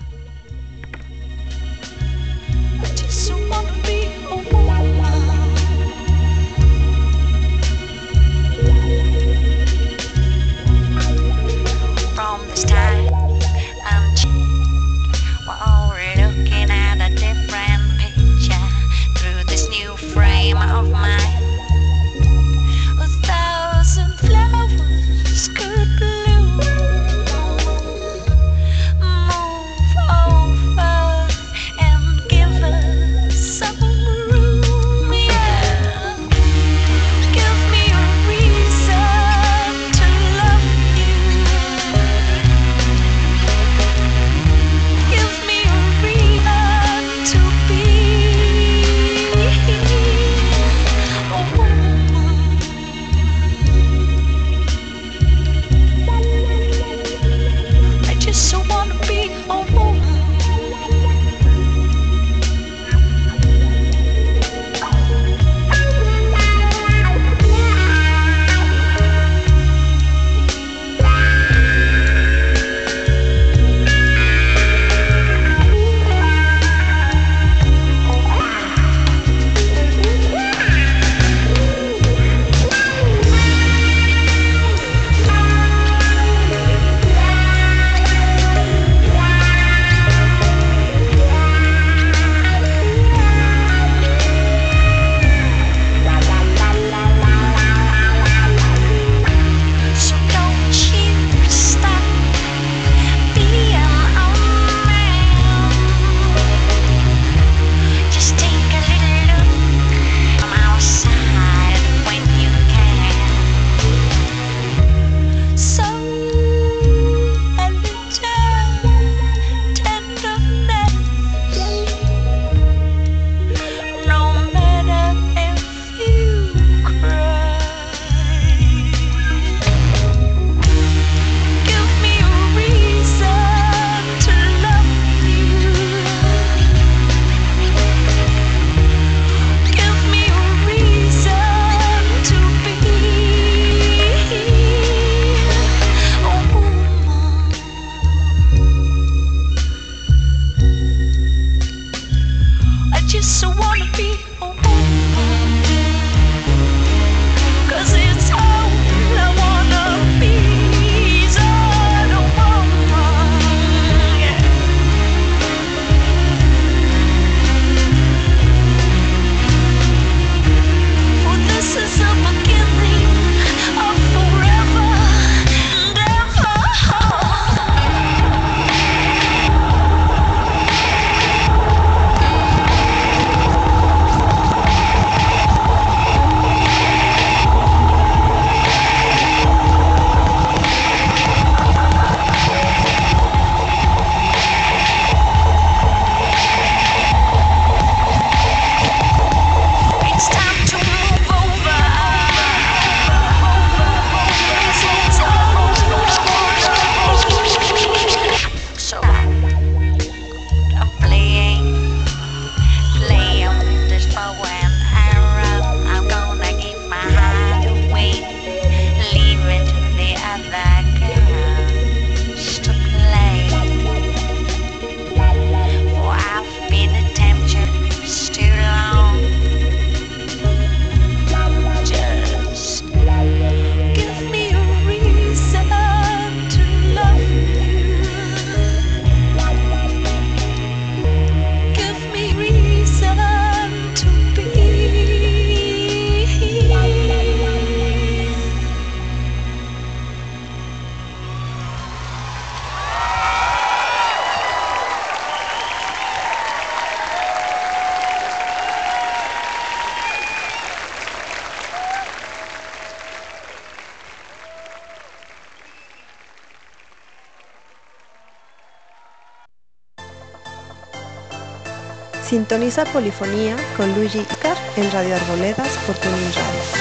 Sintoniza Polifonía con Luigi Icar en Radio Arboledas por Tuning Radio.